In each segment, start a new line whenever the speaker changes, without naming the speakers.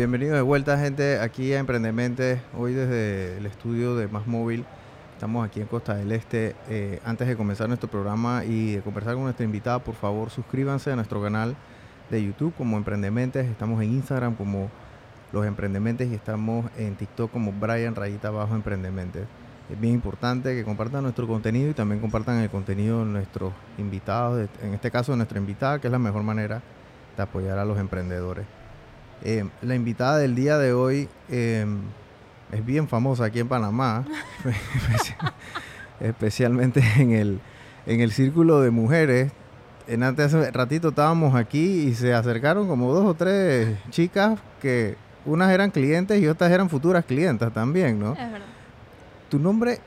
Bienvenidos de vuelta, gente, aquí a Emprendementes. Hoy desde el estudio de Más Móvil. Estamos aquí en Costa del Este. Eh, antes de comenzar nuestro programa y de conversar con nuestra invitada, por favor, suscríbanse a nuestro canal de YouTube como Emprendementes. Estamos en Instagram como Los Emprendementes y estamos en TikTok como Brian Rayita Abajo Emprendementes. Es bien importante que compartan nuestro contenido y también compartan el contenido de nuestros invitados, en este caso de nuestra invitada, que es la mejor manera de apoyar a los emprendedores. Eh, la invitada del día de hoy eh, es bien famosa aquí en Panamá, especialmente en el, en el círculo de mujeres. En antes hace ratito estábamos aquí y se acercaron como dos o tres chicas que unas eran clientes y otras eran futuras clientas también, ¿no?
Es verdad.
Tu nombre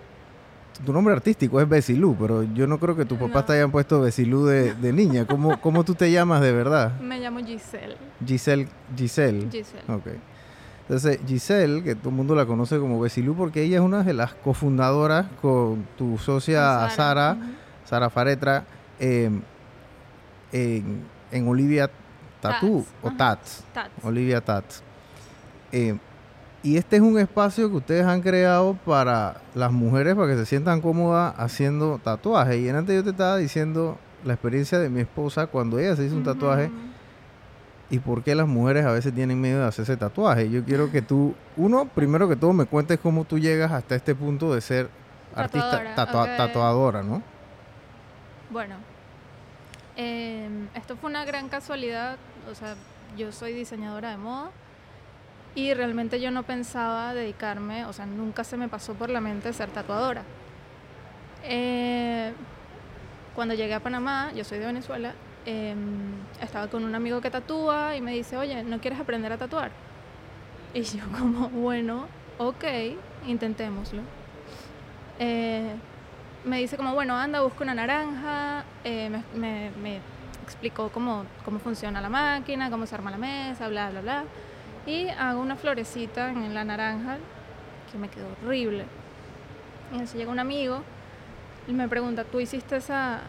tu nombre artístico es Besilú, pero yo no creo que tus papás
No.
te hayan puesto Besilú de, de niña. ¿Cómo, ¿Cómo tú te llamas de verdad?
Me llamo Giselle.
Giselle. Giselle.
Giselle.
Ok. Entonces, Giselle, que todo el mundo la conoce como Besilú, porque ella es una de las cofundadoras con tu socia
Con
Sara. Sara Faretra, eh, en, en Olivia Tatú, o. Tats,
Tats.
Olivia Tats. Eh, y este es un espacio que ustedes han creado para las mujeres, para que se sientan cómodas haciendo tatuajes. Y antes yo te estaba diciendo la experiencia de mi esposa cuando ella se hizo un tatuaje y por qué las mujeres a veces tienen miedo de hacerse tatuaje. Yo quiero que tú, uno, primero que todo me cuentes cómo tú llegas hasta este punto de ser artista, tatua- tatuadora, ¿no?
Bueno, em, esto fue una gran casualidad. O sea, yo soy diseñadora de moda y realmente yo no pensaba dedicarme, o sea, nunca se me pasó por la mente ser tatuadora. Eh, cuando llegué a Panamá, yo soy de Venezuela, em, estaba con un amigo que tatúa y me dice, oye, ¿no quieres aprender a tatuar? Y yo como, bueno, ok, intentémoslo. Eh, me dice como, bueno, anda, busca una naranja, eh, me, me- explicó cómo, cómo funciona la máquina, cómo se arma la mesa, bla, bla, bla. Y hago una florecita en la naranja que me quedó horrible. Y así llega un amigo y me pregunta, ¿tú hiciste esa,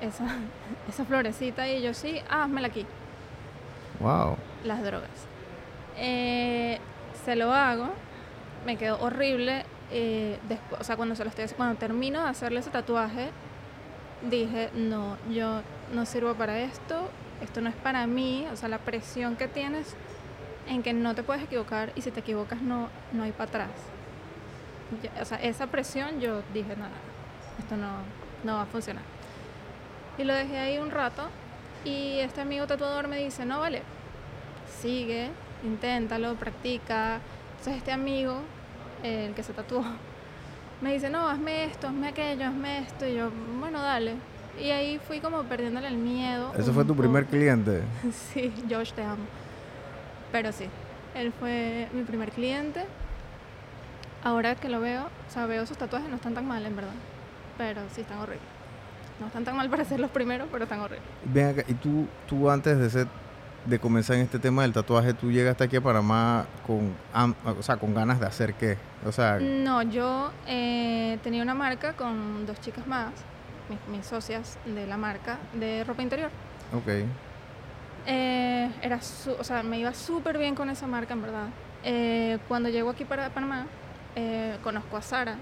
esa, esa florecita? Y yo, sí, ah, házmela aquí
Wow.
las drogas. Eh, se lo hago, me quedó horrible. eh, despu- o sea, cuando se lo estoy, cuando termino de hacerle ese tatuaje, dije, no, yo no sirvo para esto, esto no es para mí, o sea, la presión que tienes en que no te puedes equivocar y si te equivocas no, no hay para atrás. O sea, esa presión yo dije, no, esto no, no va a funcionar. Y lo dejé ahí un rato y este amigo tatuador me dice, no, vale, sigue, inténtalo, practica. Entonces este amigo, el que se tatuó, me dice, no, hazme esto, hazme aquello, hazme esto. Y yo, bueno, dale. Y ahí fui como perdiéndole el miedo.
Ese
un
fue tu primer cliente.
Sí, Josh, te amo. Pero sí, él fue mi primer cliente. Ahora que lo veo, o sea, veo sus tatuajes, no están tan mal, en verdad. Pero sí están horribles. No están tan mal para ser los primeros, pero están horribles.
Ven acá, y tú, tú antes de ser, de comenzar en este tema del tatuaje, tú llegaste aquí a Panamá con, o sea, con ganas de hacer qué? O sea,
No, yo eh, tenía una marca con dos chicas más, mis, mis socias de la marca de ropa interior.
ok.
Eh, era su- o sea, me iba súper bien con esa marca, en verdad. Eh, cuando llego aquí para Panamá, eh, conozco a Sara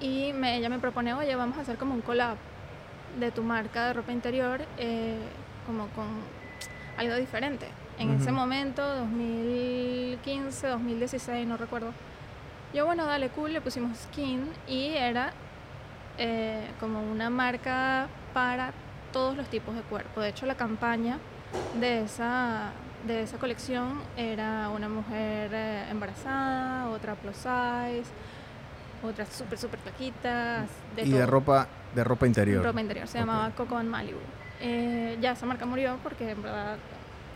y me- ella me propone, oye, vamos a hacer como un collab de tu marca de ropa interior, eh, como con algo diferente. En ese
Ujú.
momento, 2015, 2016, no recuerdo. Yo, bueno, dale, cool, le pusimos skin y era eh, como una marca para todos los tipos de cuerpo. De hecho, la campaña de esa, de esa colección era una mujer eh, embarazada, otra plus size, otra súper, súper flaquita. De
y de ropa, de ropa interior.
Ropa interior, se llamaba Coco en Malibu. Eh, ya esa marca murió porque en verdad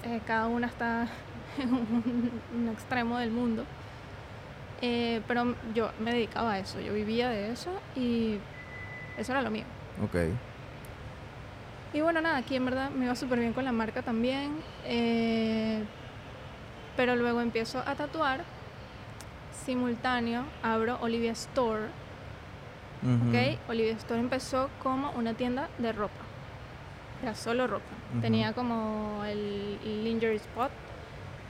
eh, cada una está en un, un extremo del mundo. Eh, pero yo me dedicaba a eso, yo vivía de eso y eso era lo mío.
Ok.
Y bueno, nada, aquí en verdad me iba súper bien con la marca también. eh, pero luego empiezo a tatuar. Simultáneo abro Olivia Store.
Ujú.
¿ok? Olivia Store empezó como una tienda de ropa. Era solo ropa.
Ujú.
Tenía como el lingerie spot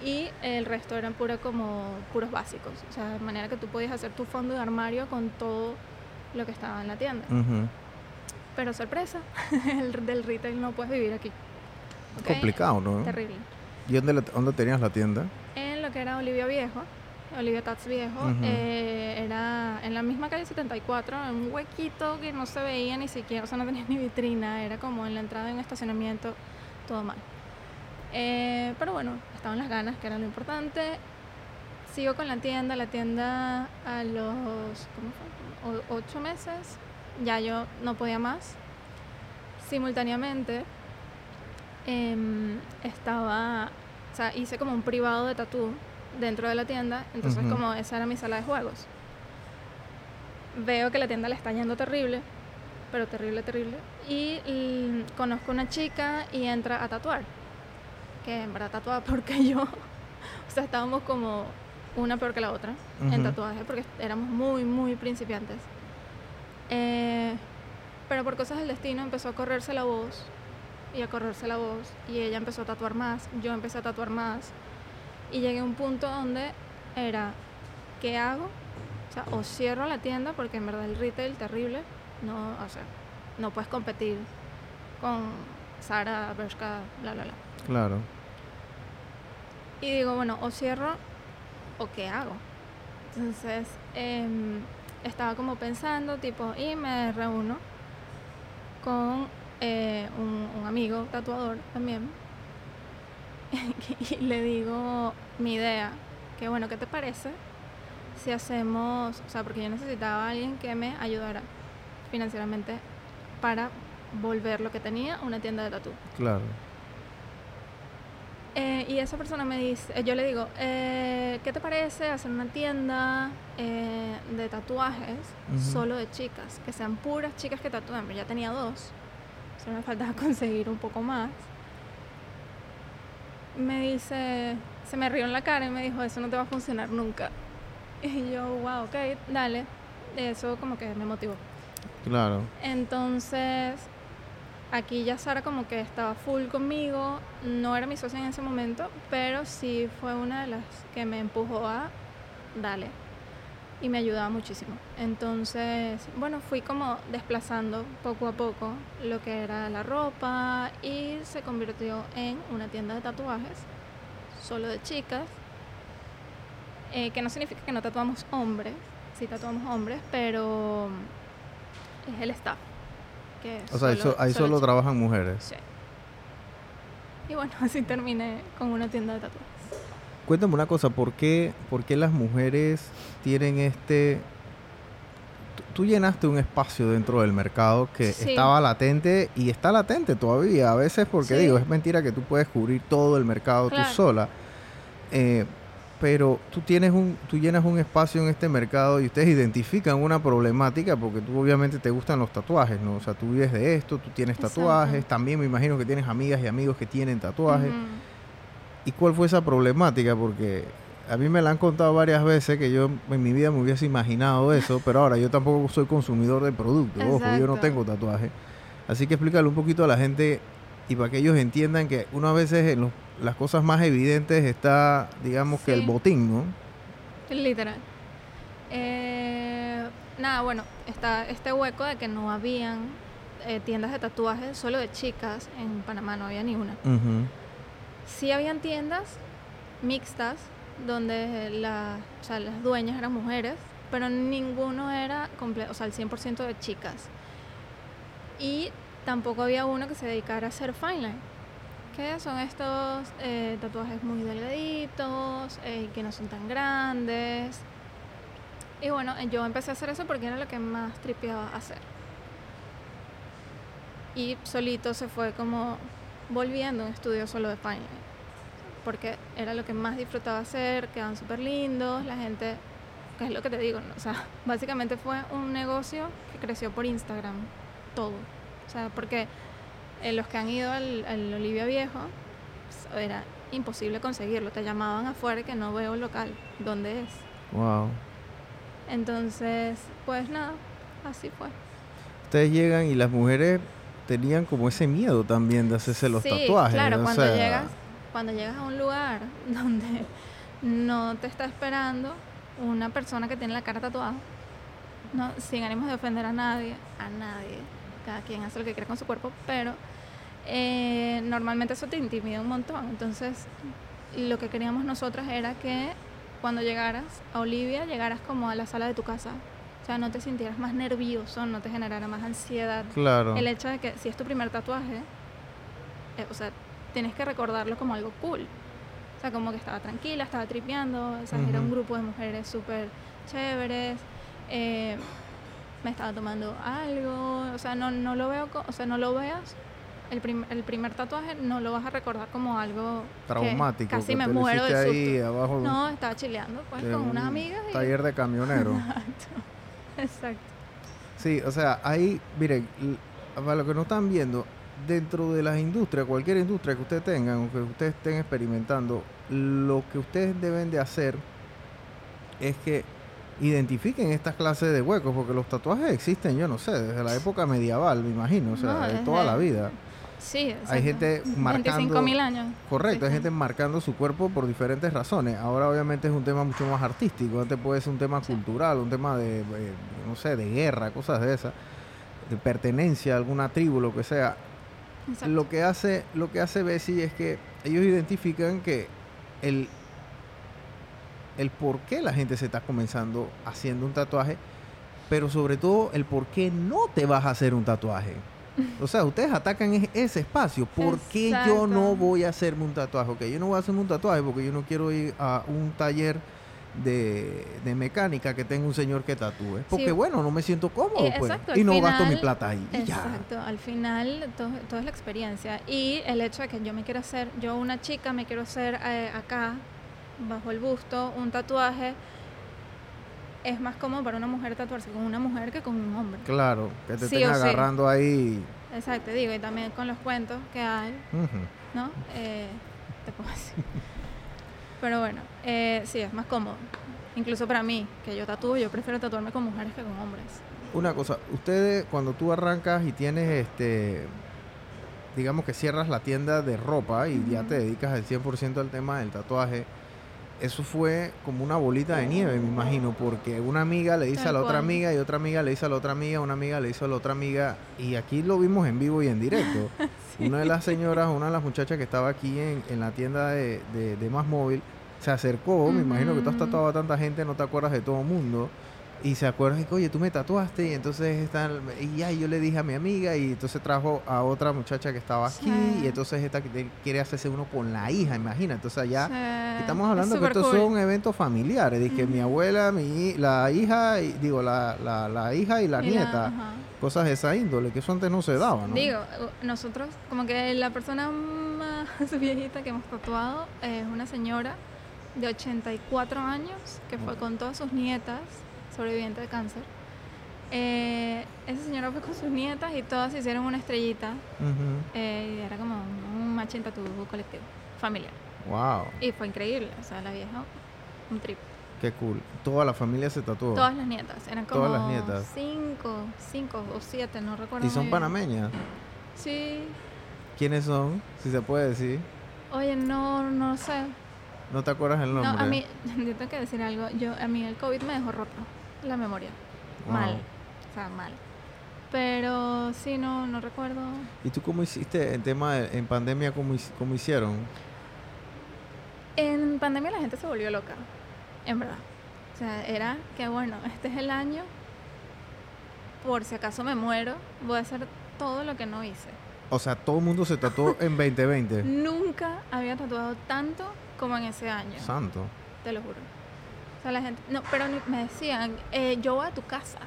y el resto eran pura como puros básicos. O sea, de manera que tú podías hacer tu fondo de armario con todo lo que estaba en la tienda.
Ujú.
Pero sorpresa, el del retail no puedes vivir aquí.
Complicado, ¿no?
Terrible.
¿Y dónde, la- dónde tenías la tienda?
En lo que era Olivia Viejo, Olivia Tats Viejo, eh, era en la misma calle 74, en un huequito que no se veía ni siquiera, o sea, no tenía ni vitrina, era como en la entrada de un estacionamiento, todo mal. Eh, pero bueno, estaban las ganas, que era lo importante. Sigo con la tienda, la tienda a los, ¿cómo fue? O- ocho meses, ya yo no podía más. Simultáneamente, em, estaba, o sea, hice como un privado de tatú dentro de la tienda, entonces como esa era mi sala de juegos. Veo que la tienda le está yendo terrible, pero terrible, terrible, y conozco una chica y entra a tatuar, que en verdad tatuaba porque yo, o sea, estábamos como una peor que la otra en
Ujú.
tatuaje, porque éramos muy, muy principiantes. Eh, pero por cosas del destino empezó a correrse la voz y a correrse la voz y ella empezó a tatuar más, yo empecé a tatuar más y llegué a un punto donde era, ¿qué hago? O sea, o cierro la tienda porque en verdad el retail terrible, no, o sea, no puedes competir con Sara, Bershka, bla, bla, bla.
Claro.
Y digo, bueno, o cierro o qué hago. Entonces, em, estaba como pensando, tipo, y me reúno con eh, un, un amigo tatuador también. y le digo mi idea, que bueno, ¿qué te parece si hacemos, o sea, porque yo necesitaba a alguien que me ayudara financieramente para volver lo que tenía una tienda de tatu.
Claro.
Eh, y esa persona me dice, eh, yo le digo, eh, ¿qué te parece hacer una tienda eh, de tatuajes solo de chicas? Que sean puras chicas que tatúen. Pero ya tenía dos. Solo me faltaba conseguir un poco más. Me dice, se me rió en la cara y me dijo, eso no te va a funcionar nunca. Y yo, wow, ok, dale. Eso como que me motivó.
Claro.
Entonces, aquí ya Sara como que estaba full conmigo, no era mi socia en ese momento, pero sí fue una de las que me empujó a dale y me ayudaba muchísimo. Entonces, bueno, fui como desplazando poco a poco lo que era la ropa y se convirtió en una tienda de tatuajes solo de chicas, eh, que no significa que no tatuamos hombres, sí tatuamos hombres, pero es el staff. Que
O sea, ahí, so- ahí solo trabajan mujeres.
Sí. Y bueno, así terminé con una tienda de tatuajes.
Cuéntame una cosa, ¿por qué, por qué las mujeres tienen este... tú- Tú llenaste un espacio dentro del mercado que
Sí.
estaba latente y está latente todavía. A veces porque
Sí.
digo, es mentira que tú puedes cubrir todo el mercado
Claro.
tú sola. Eh, pero tú tienes un, tú llenas un espacio en este mercado y ustedes identifican una problemática porque tú obviamente te gustan los tatuajes, ¿no? O sea, tú vives de esto, tú tienes
Exacto.
tatuajes, también me imagino que tienes amigas y amigos que tienen tatuajes. ¿Y cuál fue esa problemática? Porque a mí me la han contado varias veces que yo en mi vida me hubiese imaginado eso, pero ahora yo tampoco soy consumidor de productos, ojo, yo no tengo tatuaje. Así que explícale un poquito a la gente y para que ellos entiendan que una veces en los- las cosas más evidentes está, digamos que el botín, ¿no?
Literal. Eh, nada, bueno, está este hueco de que no habían eh, tiendas de tatuajes solo de chicas. En Panamá no había ni una.
Ujú.
Sí habían tiendas mixtas donde la- o sea, las dueñas eran mujeres, pero ninguno era completo, o sea, el 100% de chicas. Y tampoco había uno que se dedicara a hacer fine line, que son estos eh, tatuajes muy delgaditos, eh, que no son tan grandes. Y bueno, yo empecé a hacer eso porque era lo que más tripeaba hacer. Y solito se fue como volviendo a un estudio solo de line porque era lo que más disfrutaba hacer, quedaban súper lindos, la gente, que es lo que te digo, ¿no? o sea, básicamente fue un negocio que creció por Instagram, todo, o sea, porque eh, los que han ido al, al Olivia Viejo, pues, era imposible conseguirlo, te llamaban afuera que no veo local, ¿dónde es?
Wow.
Entonces, pues nada, así fue.
Ustedes llegan y las mujeres tenían como ese miedo también de hacerse los
Sí,
tatuajes.
claro, cuando
sea,
llegas, cuando llegas a un lugar donde no te está esperando una persona que tiene la cara tatuada, no, sin ánimos de ofender a nadie, a nadie, cada quien hace lo que quiere con su cuerpo, pero eh, normalmente eso te intimida un montón. Entonces, lo que queríamos nosotras era que cuando llegaras a Olivia, llegaras como a la sala de tu casa. O sea, no te sintieras más nervioso, no te generara más ansiedad.
Claro.
El hecho de que si es tu primer tatuaje, eh, o sea, tienes que recordarlo como algo cool. O sea, como que estaba tranquila, estaba tripeando, o sea, era un grupo de mujeres súper chéveres. eh, me estaba tomando algo, o sea, no, no lo veo, o sea, no lo veas. El, prim- el primer tatuaje no lo vas a recordar como algo que
Traumático.
Casi
que
me muero de susto.
ahí abajo de-
No, estaba chileando pues con
un
unas amigas y
Taller de camionero.
exacto.
Sí, o sea, ahí, miren, para lo que no están viendo, dentro de las industrias, cualquier industria que ustedes tengan o que ustedes estén experimentando, lo que ustedes deben de hacer es que identifiquen estas clases de huecos, porque los tatuajes existen, yo no sé, desde la época medieval, me imagino, o sea,
No,
de toda la vida.
Sí, exacto.
Hay gente marcando...
25 mil años.
Correcto, hay
Sí,
gente marcando su cuerpo por diferentes razones. Ahora obviamente es un tema mucho más artístico, antes puede ser un tema
Sí.
cultural, un tema de, eh, no sé, de guerra, cosas de esas, de pertenencia a alguna tribu, lo que sea.
Exacto.
Lo que hace, lo que hace Bessie es que ellos identifican que el, el por qué la gente se está comenzando haciendo un tatuaje, pero sobre todo el por qué no te vas a hacer un tatuaje. O sea, ustedes atacan es- ese espacio. ¿Por qué yo
Exacto.
no voy a hacerme un tatuaje? Ok, yo no voy a hacerme un tatuaje porque yo no quiero ir a un taller de, de mecánica que tenga un señor que tatúe. Porque
Sí.
bueno, no me siento cómodo,
Y-
pues.
exacto,
Y no gasto mi
final-
plata ahí. y ya.
Exacto, al final todo, todo es la experiencia y el hecho de que yo me quiero hacer, yo una chica me quiero hacer eh, acá, bajo el busto, un tatuaje, es más cómodo para una mujer tatuarse con una mujer que con un hombre.
Claro, que te
Sí
estén
sí.
agarrando ahí.
Exacto, digo, y también con los cuentos que hay,
Ujú.
¿no? Eh, te puedo decir. Pero bueno, eh, sí, es más cómodo. Incluso para mí, que yo tatúo, yo prefiero tatuarme con mujeres que con hombres.
Una cosa, ustedes cuando tú arrancas y tienes este, digamos que cierras la tienda de ropa y ya te dedicas al 100% al tema del tatuaje, eso fue como una bolita de nieve, me imagino, porque una amiga le dice
Tal
a la otra amiga y otra amiga le dice a la otra amiga, una amiga le dice a la otra amiga, y aquí lo vimos en vivo y en directo. Una de las señoras, una de las muchachas que estaba aquí en, en la tienda de, de, de Más Móvil, se acercó, me imagino que tú has
Ujú.
tatuado a tanta gente, no te acuerdas de todo el mundo, y se acuerda y que, oye, tú me tatuaste, y entonces están, y ya, yo le dije a mi amiga, y entonces trajo a otra muchacha que estaba aquí,
Sí.
y entonces esta quiere hacerse uno con la hija, imagina, entonces ya...
Sí,
Estamos
es
hablando que estos
cool.
son eventos familiares, de que mi abuela, mi la hija, y, digo, la, la, la hija y la
Y
nieta,
ajá.
cosas de esa índole, que eso antes no se daba, ¿no?
Digo, nosotros, como que la persona más viejita que hemos tatuado es una señora de 84 años que fue con todas sus nietas, sobreviviente de cáncer. Eh, esa señora fue con sus nietas y todas hicieron una estrellita.
Ujú.
eh, y era como un machín tatu colectivo, familiar.
Wow,
Y fue increíble, o sea, la vieja, un trip.
qué cool. Toda la familia se tatuó.
Todas las nietas, eran como
Todas las nietas.
cinco, cinco o siete, no recuerdo.
¿Y son panameñas?
Sí.
¿Quiénes son? Si se puede decir.
Oye, no, no sé.
¿No te acuerdas el
No,
nombre?
a mí, yo tengo que decir algo. Yo, a mí el COVID me dejó rota la memoria.
Wow.
Mal. O sea, mal. Pero sí, no, no recuerdo.
¿Y tú cómo hiciste en tema de, en pandemia, cómo, cómo hicieron?
En pandemia la gente se volvió loca. En verdad. O sea, era que bueno, este es el año. Por si acaso me muero, voy a hacer todo lo que no hice.
O sea, todo el mundo se tatuó en 2020.
Nunca había tatuado tanto como en ese año.
Santo.
Te lo juro. O sea, la gente. No, pero me decían, eh, yo voy a tu casa.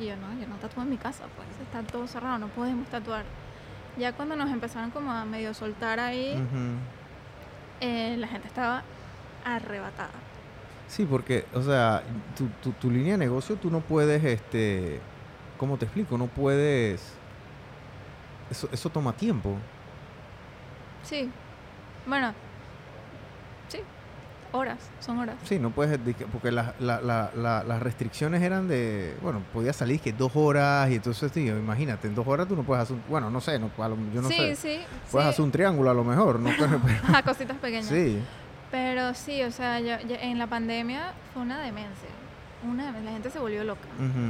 Y yo, no, yo no tatúo en mi casa, pues está todo cerrado, no podemos tatuar. Ya cuando nos empezaron como a medio soltar ahí, eh, la gente estaba arrebatada.
Sí, porque, o sea, tu, tu, tu línea de negocio tú no puedes, este, ¿cómo te explico? No puedes, eso, eso toma tiempo.
Sí. Bueno. Horas, son horas.
Sí, no puedes, porque la- la- la- la- las restricciones eran de, bueno, podías salir que dos horas y entonces, tío, imagínate, en dos horas tú no puedes hacer, un- bueno, no sé, no, yo no
sí,
sé,
sí.
puedes
sí.
hacer un triángulo a lo mejor, no
a cositas pequeñas.
sí,
Pero sí, o sea, yo- yo- en la pandemia fue una demencia. Una demencia. La gente se volvió loca.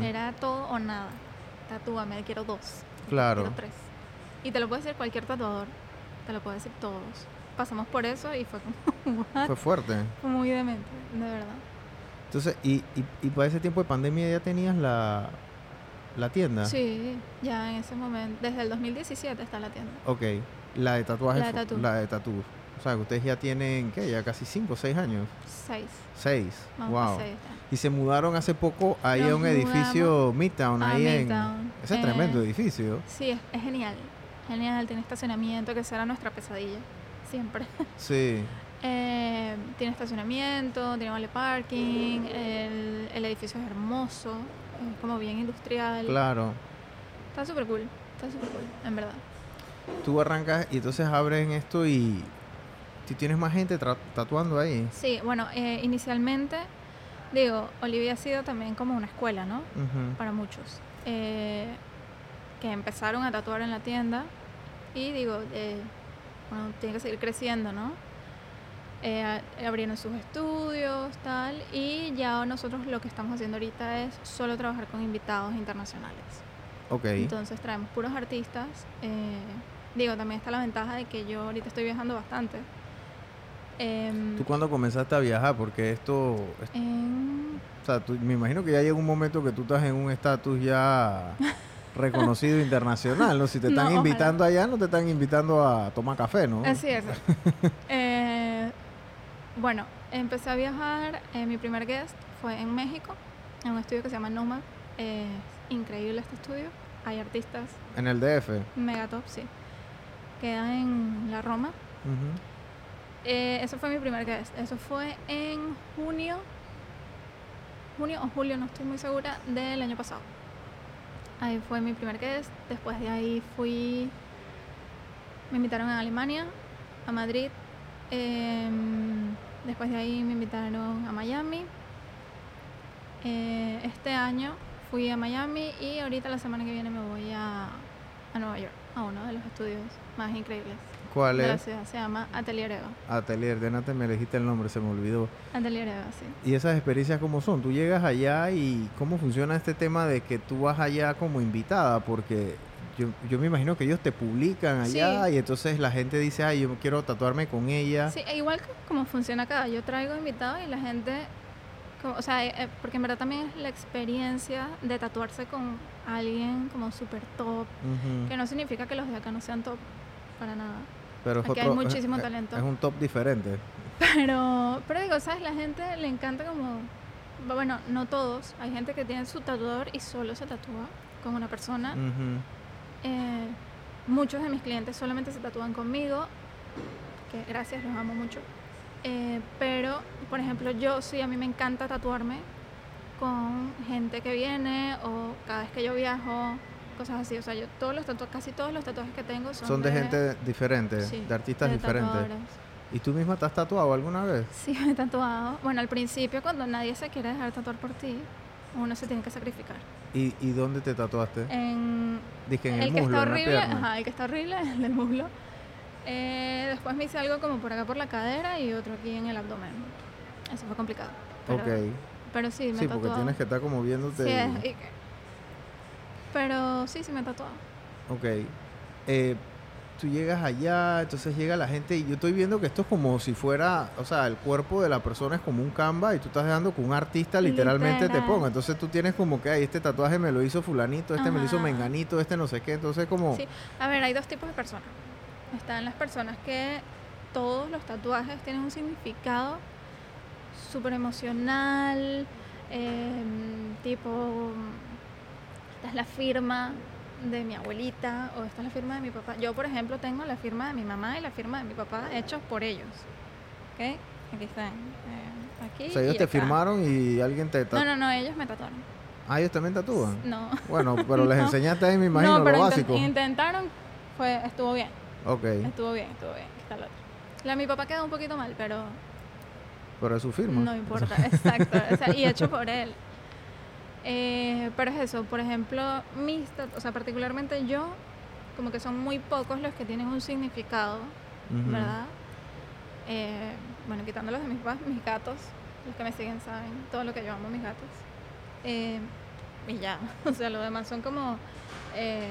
Era todo o nada. Tatúame, quiero dos.
Claro.
Quiero tres. Y te lo puede decir cualquier tatuador. Te lo puede decir todos. Pasamos por eso y fue como, what?
fue fuerte.
Fue muy demente, de verdad.
Entonces, y, y, y para ese tiempo de pandemia ya tenías la, la tienda.
Sí, ya en ese momento, desde el 2017 está la tienda.
Ok, la de tatuajes.
La de.
La tatú. O sea, que ustedes ya tienen, ¿qué? Ya casi cinco o seis años.
Seis.
Seis.
Vamos
wow.
seis.
Y se mudaron hace poco ahí a un edificio Midtown, ahí
Midtown,
en... Ese es
eh,
tremendo edificio.
Sí, es, es genial. Genial, tiene estacionamiento, que será nuestra pesadilla. Siempre.
Sí.
Eh, tiene estacionamiento, tiene vale parking, el, el edificio es hermoso, es como bien industrial.
Claro.
Está súper cool, está súper cool, en verdad.
Tú arrancas y entonces abren esto y... ¿Tú tienes más gente tatuando ahí?
Sí, bueno, eh, inicialmente, digo, Olivia ha sido también como una escuela, ¿no? Para muchos. eh, que empezaron a tatuar en la tienda y digo, eh, bueno, tiene que seguir creciendo, ¿no? Eh, abrieron sus estudios, tal, y ya nosotros lo que estamos haciendo ahorita es solo trabajar con invitados internacionales.
Ok.
Entonces traemos puros artistas. eh, digo, también está la ventaja de que yo ahorita estoy viajando bastante. Em,
¿Tú cuándo comenzaste a viajar? Porque esto...
en-
O sea, tú- me imagino que ya llega un momento que tú estás en un estatus ya reconocido internacional, ¿no? Si te
No,
están
ojalá.
invitando allá, no te están invitando a tomar café, ¿no?
Así es. Eh, bueno, empecé a viajar. eh, mi primer guest fue en México, en un estudio que se llama Nomad. Es increíble este estudio. Hay artistas
En el DF.
megatop, sí. Queda en la Roma. Eh, eso fue mi primer guest. Eso fue en junio, junio o julio, no estoy muy segura, del año pasado. Ahí fue mi primer guest. Después de ahí fui, me invitaron a Alemania, a Madrid. em, después de ahí me invitaron a Miami. Eh, este año fui a Miami y ahorita la semana que viene me voy a, a Nueva York, a uno de los estudios más increíbles Ciudad. Se llama Atelier Eva.
Atelier, de antes me elegiste el nombre, se me olvidó.
Atelier Eva, sí.
¿Y esas experiencias cómo son? Tú llegas allá y cómo funciona este tema de que tú vas allá como invitada, porque yo, yo me imagino que ellos te publican allá
Sí.
y entonces la gente dice, ay, yo quiero tatuarme con ella.
Sí, e igual que como funciona acá. Yo traigo invitados y la gente, como- o sea, eh, eh, porque en verdad también es la experiencia de tatuarse con alguien como súper top, que no significa que los de acá no sean top, para nada.
Pero es
aquí hay muchísimo
es-
talento.
Es un top diferente.
Pero, pero digo, ¿sabes? La gente le encanta como, bueno, no todos. Hay gente que tiene su tatuador y solo se tatúa con una persona. Eh, muchos de mis clientes solamente se tatúan conmigo, que gracias, los amo mucho. Eh, pero, por ejemplo, yo sí, a mí me encanta tatuarme con gente que viene o cada vez que yo viajo, cosas así. O sea, yo todos los tatuajes, casi todos los tatuajes que tengo son,
Son de gente diferente,
sí,
de artistas
de
diferentes. ¿Y tú misma te has tatuado alguna vez?
Sí, me he tatuado. Bueno, al principio, cuando nadie se quiere dejar tatuar por ti, uno se tiene que sacrificar.
¿Y, y dónde te tatuaste?
En
Dije en el,
el, que
muslo,
está
en la
horrible,
pierna.
ajá, el que está horrible, el del muslo. Eh, después me hice algo como por acá por la cadera y otro aquí en el abdomen. Eso fue complicado. Pero,
ok.
pero sí, me he
Sí, porque tienes que estar como viéndote.
Sí, es- y que- Pero sí, sí me he tatuado.
Ok. Eh, tú llegas allá, entonces llega la gente y yo estoy viendo que esto es como si fuera, o sea, el cuerpo de la persona es como un canva y tú estás dejando que un artista literalmente te ponga. Entonces tú tienes como que, ay, este tatuaje me lo hizo fulanito, este me lo hizo menganito, este no sé qué. Entonces como...
Sí. A ver, hay dos tipos de personas. Están las personas que todos los tatuajes tienen un significado súper emocional, em, tipo, esta es la firma de mi abuelita o esta es la firma de mi papá. Yo, por ejemplo, tengo la firma de mi mamá y la firma de mi papá hechos por ellos. ¿Ok? Aquí están. eh, aquí
O sea, ellos
y
te
acá.
firmaron y alguien te
No,
tatuó.
no, no, ellos me tatuaron.
Ah, ellos también tatúan.
No.
Bueno, pero les
No.
enseñaste ahí, me imagino,
no, pero
lo básico.
intentaron, fue, estuvo bien.
Ok.
Estuvo bien, estuvo bien. Está la otra. La de mi papá quedó un poquito mal, pero
Pero es su firma.
No importa, exacto. o sea, y hecho por él. Eh, pero es eso, por ejemplo, mis o sea, particularmente yo, como que son muy pocos los que tienen un significado. ¿verdad? Eh, bueno, quitándolos de mis, mis gatos, los que me siguen saben todo lo que yo amo mis gatos. Eh, y ya, o sea, lo demás son como, eh,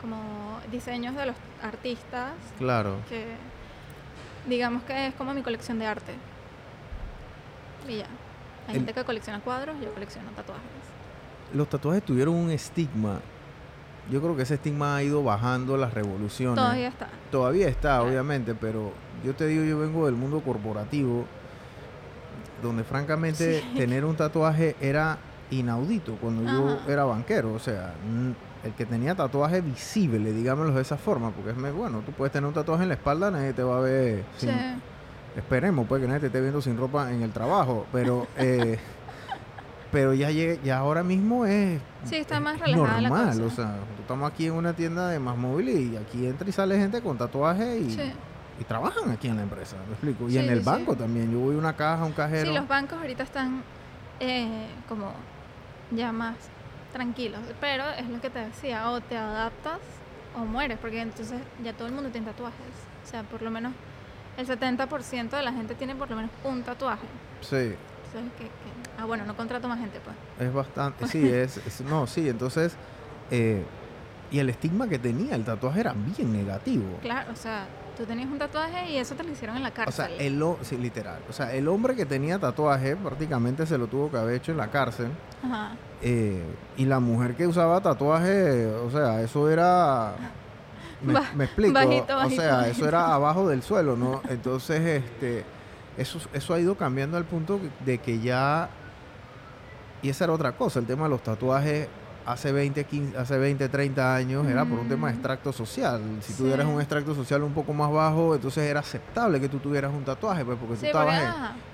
como diseños de los artistas
Claro.
que digamos que es como mi colección de arte. Y ya. Hay
El-
gente que colecciona cuadros, yo colecciono tatuajes.
Los tatuajes tuvieron un estigma. Yo creo que ese estigma ha ido bajando las revoluciones.
Todavía está.
Todavía está,
Claro.
obviamente, pero yo te digo, yo vengo del mundo corporativo, donde francamente
Sí.
tener un tatuaje era inaudito cuando yo era banquero. O sea, el que tenía tatuaje visible, digámoslo de esa forma, porque es bueno, tú puedes tener un tatuaje en la espalda, nadie te va a ver.
Sí.
sin- esperemos, pues que nadie te esté viendo sin ropa en el trabajo, pero. eh, pero ya, llega- ya ahora mismo es
Sí, está
es-
más relajada la
normal,
cosa.
o sea, estamos aquí en una tienda de más móvil y aquí entra y sale gente con tatuajes y,
Sí.
y trabajan aquí en la empresa, ¿me explico? Y
Sí,
en el banco
sí.
también, yo voy a una caja, un cajero.
Sí, los bancos ahorita están eh, como ya más tranquilos. Pero es lo que te decía, o te adaptas o mueres, porque entonces ya todo el mundo tiene tatuajes. O sea, por lo menos el 70% de la gente tiene por lo menos un tatuaje.
Sí,
Entonces, que, que- Ah, bueno, no contrato más gente, pues.
es bastante, sí, es, es- no, sí, entonces, eh, y el estigma que tenía el tatuaje era bien negativo.
Claro, o sea, tú tenías un tatuaje y eso te lo hicieron en la
O
cárcel.
sea, el, sí, literal. O sea, el hombre que tenía tatuaje prácticamente se lo tuvo que haber hecho en la cárcel.
Ajá.
Eh, y la mujer que usaba tatuaje, o sea, eso era. Me,
Ba-
me explico.
bajito,
o
bajito,
sea,
bajito.
eso era abajo del suelo, ¿no? Entonces, este. Eso, eso ha ido cambiando al punto de que ya. Y esa era otra cosa, el tema de los tatuajes. Hace 20, 15, hace 20, 30 años era por un tema de
Mm.
extracto social. Si
Sí.
tuvieras un extracto social un poco más bajo, entonces era aceptable que tú tuvieras un tatuaje, pues porque tú estabas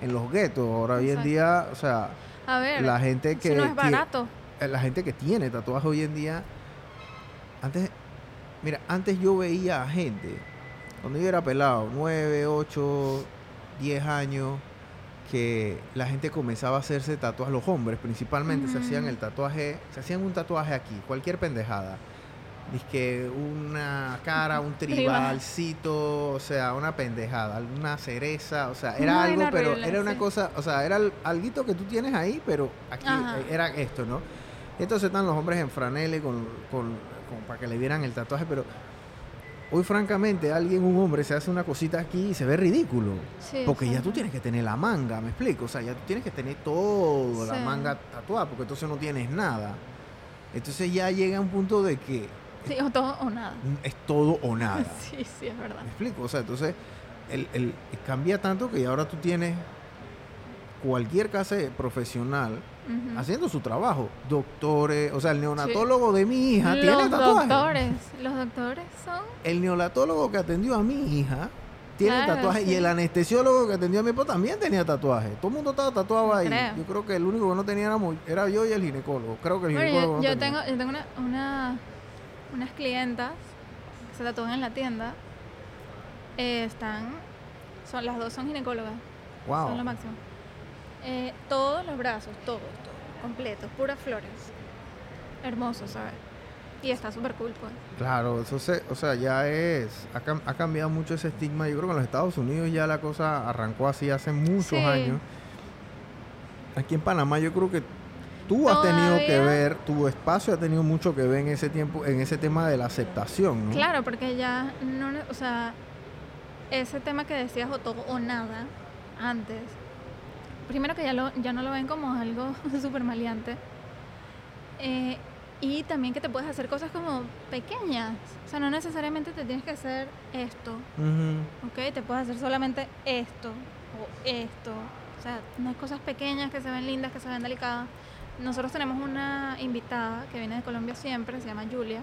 en, los guetos. Ahora hoy en día, o sea,
a ver,
la gente que,
eso no es barato.
eh, la gente que tiene tatuaje hoy en día, antes, mira, antes yo veía a gente, cuando yo era pelado, 9, 8, 10 años, que la gente comenzaba a hacerse tatuajes, los hombres principalmente, se hacían el tatuaje, se hacían un tatuaje aquí, cualquier pendejada. que una cara, un
Tribal.
tribalcito, o sea, una pendejada, una cereza, o sea, era algo, pero era una cosa, o sea, era alguito que tú tienes ahí, pero aquí
Ajá.
eh, era esto, ¿no? Entonces están los hombres en franele con, con- para que le vieran el tatuaje, pero hoy francamente alguien, un hombre, se hace una cosita aquí y se ve ridículo.
Sí,
Porque ya tú tienes que tener la manga, ¿me explico? O sea, ya tú tienes que tener toda la manga tatuada, porque entonces no tienes nada. Entonces ya llega un punto de que
Sí, o todo o nada.
es todo o nada.
Sí, sí, es verdad.
¿Me explico? O sea, entonces el, el- cambia tanto que ahora tú tienes cualquier clase profesional Haciendo su trabajo. Doctores, o sea, el neonatólogo de mi hija tiene
Los
tatuaje.
doctores, los doctores son
El neonatólogo que atendió a mi hija tiene
Claro,
tatuaje.
sí.
Y el anestesiólogo que atendió a mi esposa también tenía tatuaje. Todo el mundo estaba tatuado ahí.
Creo.
Yo creo que el único que no tenía era, yo y el ginecólogo. Creo que el
Bueno,
ginecólogo
yo,
no
yo
tenía.
tengo, yo tengo una, una- unas clientas que se tatúan en la tienda. Eh, están, son, las dos son ginecólogas,
Wow.
son lo máximo. Eh, todos los brazos, todos, todos, completos, puras flores. Hermoso, ¿sabes? Y está súper cool, pues.
Claro, eso se, o sea, ya es, ha, cam- ha cambiado mucho ese estigma. Yo creo que en los Estados Unidos ya la cosa arrancó así hace muchos
Sí.
años. Aquí en Panamá yo creo que tú has tenido que ver, tu espacio ha tenido mucho que ver en ese tiempo, en ese tema de la aceptación, ¿no?
Claro, porque ya no, o sea, ese tema que decías o todo o nada antes, primero que ya, lo, ya no lo ven como algo súper maleante, eh, y también que te puedes hacer cosas como pequeñas, o sea, no necesariamente te tienes que hacer esto,
Ujú.
¿ok? Te puedes hacer solamente esto o esto, o sea, unas cosas pequeñas que se ven lindas, que se ven delicadas. Nosotros tenemos una invitada que viene de Colombia siempre, se llama Julia.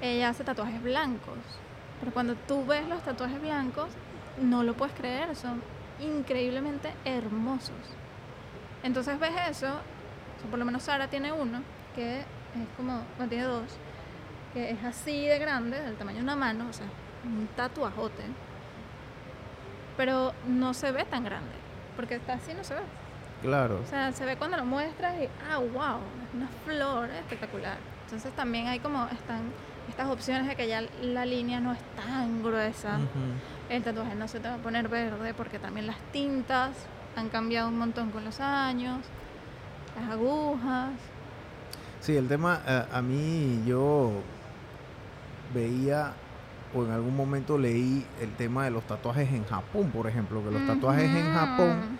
Ella hace tatuajes blancos, pero cuando tú ves los tatuajes blancos, no lo puedes creer, son increíblemente hermosos. Entonces ves eso, por lo menos Sara tiene uno, que es como, bueno, tiene dos, que es así de grande, del tamaño de una mano, o sea, un tatuajote, pero no se ve tan grande, porque está así no se ve.
Claro.
O sea, se ve cuando lo muestras y, ah, wow, es una flor espectacular. Entonces también hay como, están estas opciones de que ya la línea no es tan gruesa. El tatuaje no se te va a poner verde porque también las tintas han cambiado un montón con los años, las agujas.
Sí, el tema, eh, a mí yo veía o en algún momento leí el tema de los tatuajes en Japón, por ejemplo, que los tatuajes en. Japón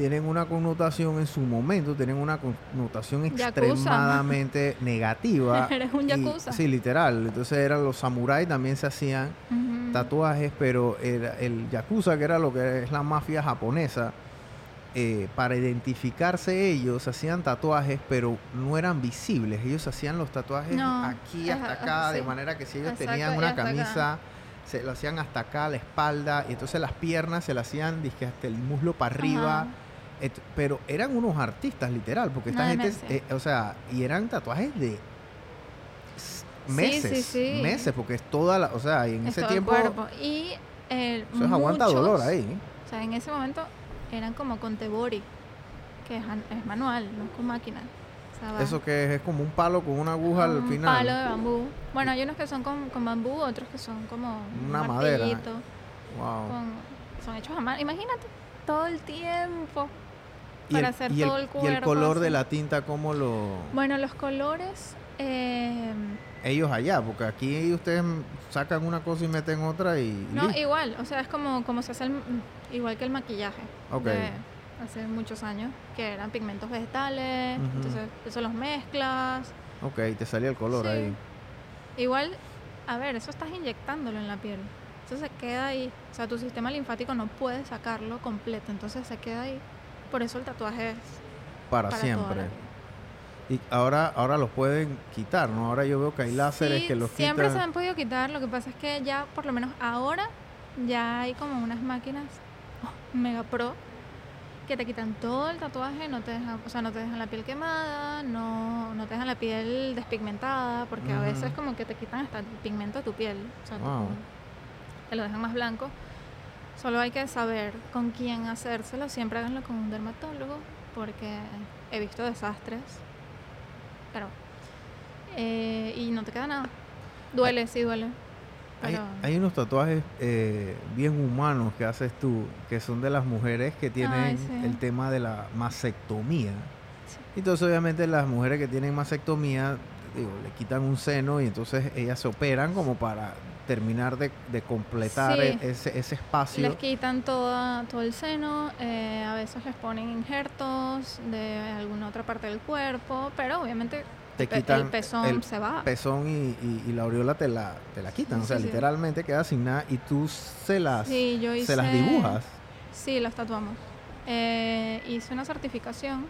tienen una connotación en su momento, tienen una connotación
Yakuza.
extremadamente negativa.
Eres un
y-
yakuza.
sí, literal. Entonces eran los samuráis también se hacían tatuajes, pero era el yakuza, que era lo que es la mafia japonesa, eh, para identificarse ellos hacían tatuajes, pero no eran visibles. Ellos hacían los tatuajes
No,
aquí hasta acá, de manera que si ellos
Exacto,
tenían una
acá.
camisa, se lo hacían hasta acá, la espalda, y entonces las piernas se las hacían dizque, hasta el muslo para arriba.
Ajá.
Et- pero eran unos artistas, literal, porque esta
No,
gente, eh, o sea, y eran tatuajes de
Sí,
meses,
sí, sí.
meses, porque es toda la, o sea, y en
Es
ese
el
tiempo,
cuerpo. Y
eso es aguanta
muchos,
dolor ahí.
O sea, en ese momento eran como con tebori, que es, an- es manual, no es con máquina. O sea,
Eso que es, es como un palo con una aguja al
un
final.
palo de bambú. Bueno, hay unos que son con, con bambú, otros que son como un
Una madera. Wow.
con- son hechos a mano. Imagínate, todo el tiempo
Y
para
el,
hacer
y
todo el
y
cuerpo.
el color de la tinta, ¿cómo lo...?
Bueno, los colores... eh,
Ellos allá, porque aquí ustedes sacan una cosa y meten otra y...
No,
listo.
igual, o sea, es como, como se hace el, igual que el maquillaje.
Ok.
de hace muchos años, que eran pigmentos vegetales, entonces eso los mezclas.
Ok, te salía el color
Sí.
ahí.
Igual, a ver, eso estás inyectándolo en la piel. Entonces se queda ahí. O sea, tu sistema linfático no puede sacarlo completo, entonces se queda ahí. Por eso el tatuaje es
Para, siempre. Y ahora, ahora los pueden quitar, ¿no? Ahora yo veo que hay láseres
Sí,
que los
siempre
quitan.
se han podido quitar, lo que pasa es que ya, por lo menos ahora, ya hay como unas máquinas oh, mega pro que te quitan todo el tatuaje, no te dejan, o sea, no te dejan la piel quemada, no, no te dejan la piel despigmentada, porque a veces como que te quitan hasta el pigmento de tu piel, o sea,
Wow.
te lo dejan más blanco. Solo hay que saber con quién hacérselo, siempre háganlo con un dermatólogo, porque he visto desastres, pero... eh, y no te queda nada. Duele, sí duele.
Hay, unos tatuajes eh, bien humanos que haces tú, que son de las mujeres que tienen
Ay, sí.
el tema de la mastectomía.
Sí.
Entonces, obviamente, las mujeres que tienen mastectomía, digo, le quitan un seno y entonces ellas se operan como para terminar de, de completar
Sí.
ese, ese espacio.
les quitan toda, todo el seno, eh, a veces les ponen injertos de alguna otra parte del cuerpo, pero obviamente
Te quitan
el pezón
el
se va.
pezón y, y- y la aureola te la, te la quitan.
Sí,
o sea,
sí,
literalmente queda sin nada y tú se las,
yo hice,
se las dibujas.
Sí, las tatuamos. Eh, hice una certificación.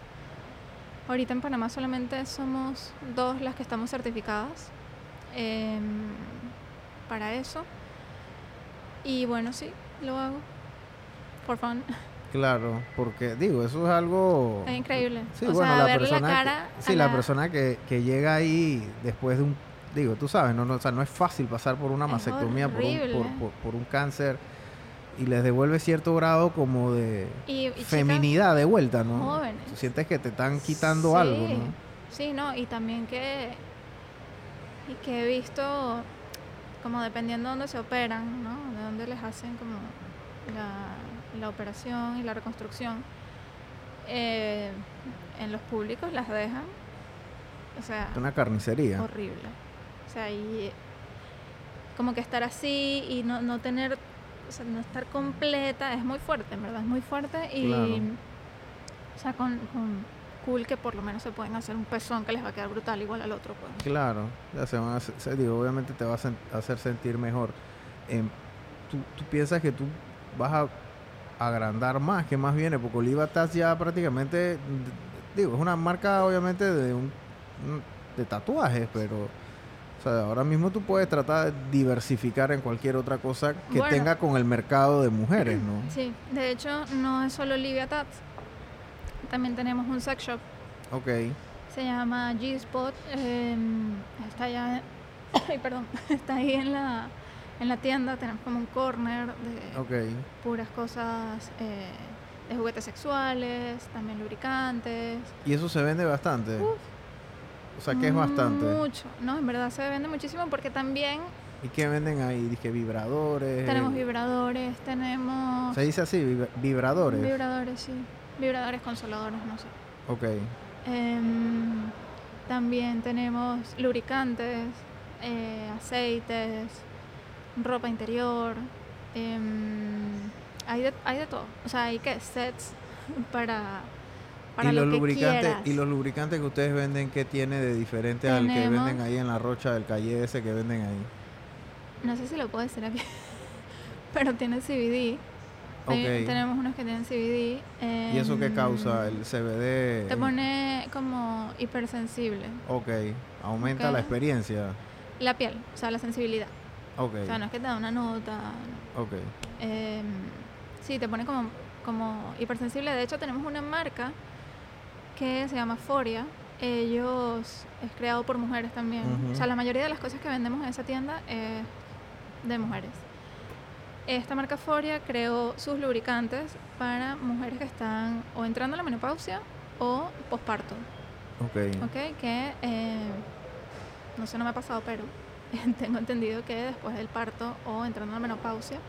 Ahorita en Panamá solamente somos dos las que estamos certificadas em, para eso. Y bueno, sí, lo hago. For fun.
Claro, porque digo, eso es algo...
Es increíble.
Sí,
o
bueno,
sea,
la persona,
la
que-
cara.
sí, la, persona que, que llega ahí después de un, digo, tú sabes, no, no, o sea, no es fácil pasar por una
Es
mastectomía, por un, por, por- por un cáncer y les devuelve cierto grado como de
Y, y chicas
feminidad de vuelta, ¿no?
jóvenes.
Tú sientes que te están quitando
Sí,
algo, ¿no?
Sí, no, y también que, y que he visto, como dependiendo de dónde se operan, ¿no? De dónde les hacen como la, la operación y la reconstrucción, eh, en los públicos las dejan, o sea,
Es una carnicería.
horrible. O sea, y como que estar así y no, no tener, o sea, no estar completa, es muy fuerte, en verdad, es muy fuerte y,
Claro.
o sea, con, con cool que por lo menos se pueden hacer un pezón que les va a quedar brutal igual al otro, pues.
Claro, ya se van a hacer- digo, obviamente te va a sen- hacer sentir mejor. Em, ¿tú, tú piensas que tú vas a agrandar más? ¿Qué más viene? Porque Oliva Tats ya prácticamente, digo, es una marca obviamente de un, de tatuajes, pero o sea, ahora mismo tú puedes tratar de diversificar en cualquier otra cosa que
Bueno.
tenga con el mercado de mujeres, ¿no?
Sí, de hecho no es solo Livia Tats, también tenemos un sex shop,
Ok,
se llama G-Spot, em, está allá, ay, perdón, está ahí en la, en la tienda, tenemos como un corner de...
ok.
puras cosas eh, de juguetes sexuales, también lubricantes.
¿Y eso se vende bastante? O sea, que es bastante.
Mucho, no, en verdad se vende muchísimo porque también
¿Y qué venden ahí? Dije vibradores.
tenemos vibradores, tenemos
Se dice así, vib- vibradores.
vibradores, sí, vibradores consoladores, no sé.
ok.
Em, también tenemos lubricantes, eh, aceites, ropa interior. em, hay, de, hay de todo. O sea, hay que sets para, para
y
lo
los
que
lubricantes
quieras.
y los lubricantes que ustedes venden qué tiene de diferente al que venden ahí en la rocha del calle ese que venden ahí
No sé si lo puedo decir aquí, pero tiene CBD. Tenemos unos que tienen CBD.
y eso qué causa
em,
el CBD
Te pone como hipersensible.
ok aumenta la experiencia
La piel, o sea, la sensibilidad.
ok
O sea, no es que te da una nota. no.
ok
Em, sí, te pone como, como hipersensible. De hecho, tenemos una marca que se llama Foria. Ellos es creado por mujeres también. O sea, la mayoría de las cosas que vendemos en esa tienda es de mujeres. Esta marca Foria creó sus lubricantes para mujeres que están o entrando a la menopausia o posparto.
ok
¿Ok? Que eh, no sé, no me ha pasado, pero tengo entendido que después del parto o entrando en la menopausia,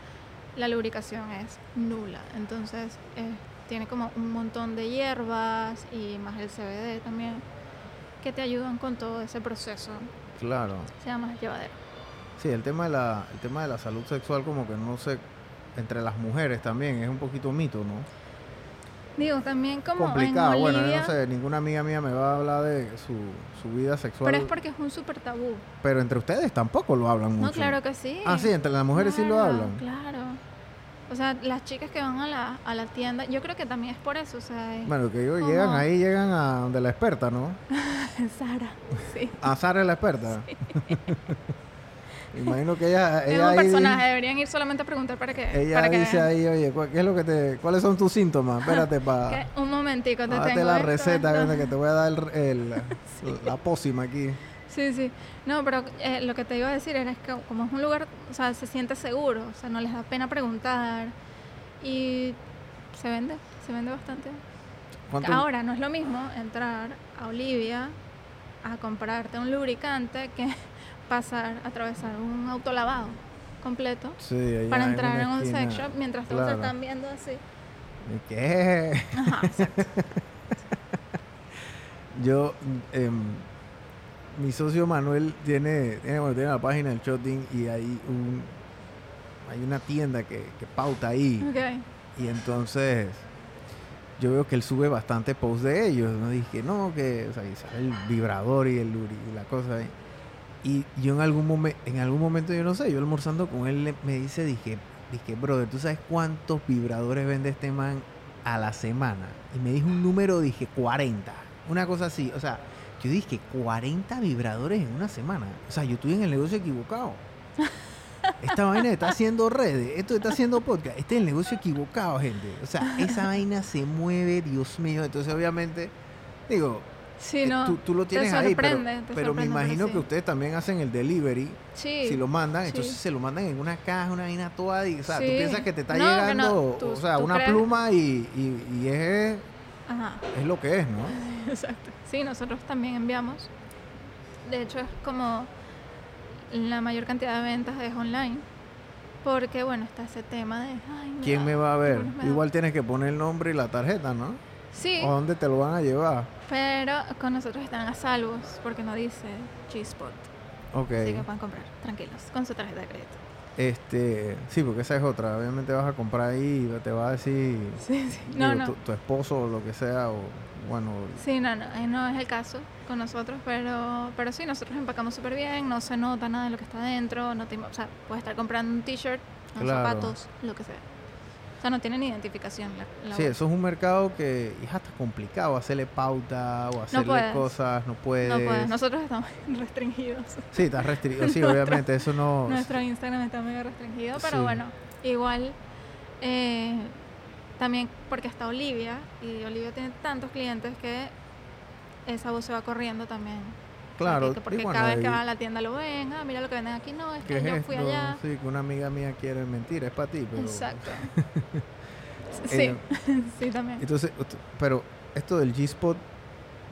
la lubricación es nula. Entonces, eh, tiene como un montón de hierbas y más el CBD también, que te ayudan con todo ese proceso.
claro
Sea más llevadero.
Sí el tema de la el tema de la salud sexual como que no sé entre las mujeres también es un poquito mito no
Digo, también como
complicado
en
bueno yo
Olivia,
no sé ninguna amiga mía me va a hablar de su, su vida sexual
pero es porque es un súper tabú.
pero entre ustedes tampoco lo hablan mucho
No, claro que sí.
ah sí entre las mujeres sí lo hablan
Claro. O sea, las chicas que van a la, a la tienda, yo creo que también es por eso, o sea,
Bueno, que ellos llegan ahí, llegan a donde la experta, ¿no?
Sara, sí.
A Sara es la experta. Imagino que ella,
Es
ella ahí
personaje, deberían ir solamente a preguntar para que,
ella
para
dice ahí, oye, ¿cuál- ¿qué es lo que te, ¿cuáles son tus síntomas? Espérate para
un momentico, te tengo
la
esto,
receta,
esto.
que te voy a dar el, el- la pócima aquí.
Sí, sí. No, pero eh, lo que te iba a decir era que como es un lugar, o sea, se siente seguro, o sea, no les da pena preguntar y se vende, se vende bastante.
¿Cuánto-
Ahora, no es lo mismo entrar a Olivia a comprarte un lubricante que pasar, atravesar un autolavado completo
Sí, allá
para
en
entrar en un sex shop mientras todos se están viendo así.
¿Y ¿Qué?
Ajá, exacto.
Yo, em, mi socio Manuel tiene, tiene, bueno, tiene la página del Shotting y hay un, hay una tienda que, que pauta ahí. Y entonces yo veo que él sube bastante posts de ellos. No dije, no, que o sea, y sale el vibrador y el y la cosa ahí. Y yo en algún momento, en algún momento, yo no sé, yo almorzando con él me dice, dije, dije, brother, ¿tú sabes cuántos vibradores vende este man a la semana? Y me dijo un número, dije, 40. Una cosa así. O sea, yo dije, 40 vibradores en una semana. O sea, yo estoy en el negocio equivocado. Esta vaina está haciendo redes, esto está haciendo podcast. Este es el negocio equivocado, gente. O sea, esa vaina se mueve, Dios mío. Entonces, obviamente, digo,
Sí,
eh,
no.
tú, tú lo
te
tienes ahí, pero, pero me imagino
sí.
que ustedes también hacen el delivery.
Sí.
Si lo mandan,
sí.
entonces se lo mandan en una caja, una vaina toda. Y, o sea, tú piensas que te está
No, que no,
llegando,
tú-
o sea, una
crees-
pluma y, y, y es,
Ajá.
es lo que es, ¿no?
Exacto. Sí, nosotros también enviamos. De hecho, es como la mayor cantidad de ventas es online. Porque, bueno, está ese tema de. Ay,
¿Quién
da-
me va a ver? Igual tienes que poner el nombre y la tarjeta, ¿no?
Sí,
¿O dónde te lo van a llevar?
Pero con nosotros están a salvos porque no dice G-Spot.
Ok.
Así que pueden comprar tranquilos con su tarjeta de crédito.
Este, sí, porque esa es otra. Obviamente vas a comprar ahí y te va a decir
Sí, sí.
digo,
No, no.
Tu, tu esposo o lo que sea, o bueno,
Sí, no, no, ahí no es el caso con nosotros, pero, pero sí, nosotros empacamos súper bien, no se nota nada de lo que está dentro, no te, o sea, puedes estar comprando un t-shirt, unos
Claro.
zapatos, lo que sea. O sea, no tienen identificación la, la
sí, eso es un mercado que es hasta complicado hacerle pauta o hacerle cosas, no puedes.
No puedes, nosotros estamos restringidos.
Sí, estás restringido, sí,
Nuestro-
obviamente, eso no.
Nuestro Instagram está medio restringido, pero
Sí.
bueno, igual eh, también porque está Olivia y Olivia tiene tantos clientes que esa voz se va corriendo también.
Claro,
que- que porque
bueno,
cada vez que van a la tienda lo ven, ah, mira lo que venden aquí, no, es
¿Qué
que yo
esto?
fui allá.
Sí, que una amiga mía quiere mentir, es para ti, pero.
Exacto. Sí,
Eh,
sí también.
entonces, pero esto del G-Spot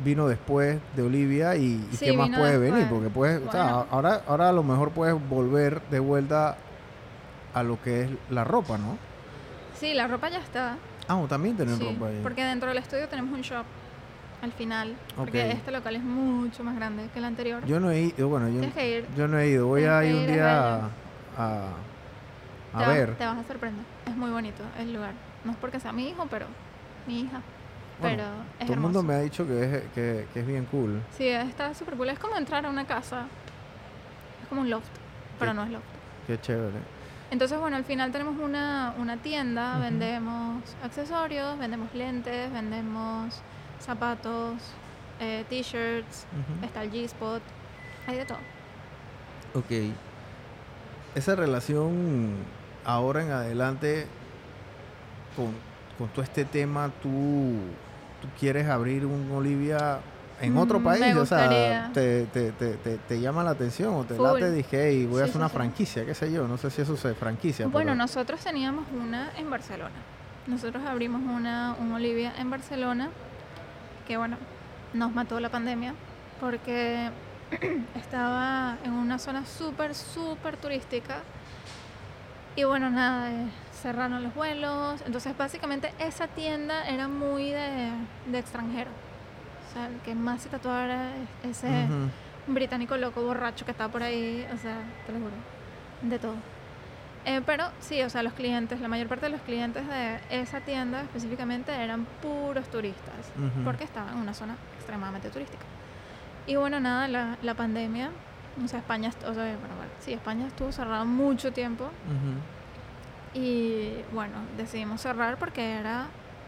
vino después de Olivia y, y
Sí,
qué más puede
después.
venir, porque puedes, o sea, ahora, ahora a lo mejor puedes volver de vuelta a lo que es la ropa, ¿no?
Sí, la ropa ya está.
Ah, también tienen
Sí,
ropa ahí.
porque dentro del estudio tenemos un shop al final. Porque
Ok.
este local es mucho más grande que el anterior.
Yo no he ido, bueno, yo,
Tienes que ir.
yo no he ido, voy
Tienes
a ir un día a, a, a
te,
ver.
te vas a sorprender. Es muy bonito el lugar. No es porque sea mi hijo, pero mi hija.
Bueno,
pero es
Todo el mundo me ha dicho que es, que, que es bien cool.
Sí, está súper cool. Es como entrar a una casa. Es como un loft, pero
Sí.
no es loft.
Qué chévere.
Entonces, bueno, al final tenemos una, una tienda,
Ujú.
vendemos accesorios, vendemos lentes, vendemos zapatos, eh, t-shirts,
Ujú.
está el G-Spot, hay de todo.
Ok. Esa relación ahora en adelante con, con todo este tema, tú, tú quieres abrir un Olivia en otro
Mm,
país, o sea, te, te, te, te, te llama la atención o te
Full.
late, dije, voy a hacer
sí,
una
sí.
franquicia, qué sé yo, no sé si eso se franquicia.
Bueno,
pero-
nosotros teníamos una en Barcelona. Nosotros abrimos una, un Olivia en Barcelona, que bueno, nos mató la pandemia, porque estaba en una zona súper, súper turística. Y bueno, nada, eh, cerraron los vuelos. Entonces, básicamente, esa tienda era muy de, de extranjero. O sea, el que más se tatuaba era ese británico loco borracho que estaba por ahí, o sea, te lo juro, de todo. Eh, pero sí, o sea, los clientes, la mayor parte de los clientes de esa tienda específicamente eran puros turistas, porque estaban en una zona extremadamente turística. Y bueno, nada, la, la pandemia, o sea, España, o sea, bueno, bueno, sí, España estuvo cerrada mucho tiempo. Y bueno, decidimos cerrar porque era,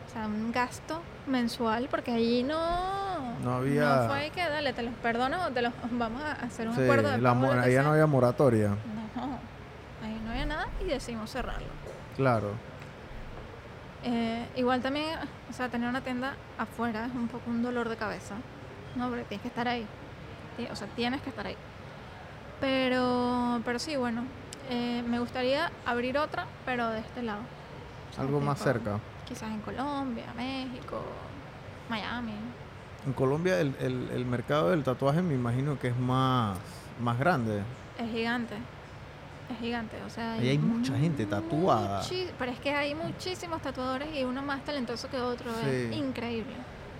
o sea, un gasto mensual, porque allí no,
No había-
no fue que dale, te los perdono, o te los vamos a hacer un
Sí,
acuerdo de
la
pago,
allá no había moratoria,
No, ahí no había nada y decidimos cerrarlo.
claro.
Eh, igual también, o sea, tener una tienda afuera es un poco un dolor de cabeza, ¿no? Porque tienes que estar ahí. O sea, tienes que estar ahí. Pero, pero sí, bueno, eh, me gustaría abrir otra, pero de este lado. O sea,
Algo más cerca.
Quizás en Colombia, México, Miami.
En Colombia el, el, el mercado del tatuaje me imagino que es más, más grande.
Es gigante. Es gigante, o sea...
Hay mucha gente tatuada.
Pero es que hay muchísimos tatuadores y uno más talentoso que otro. Es increíble.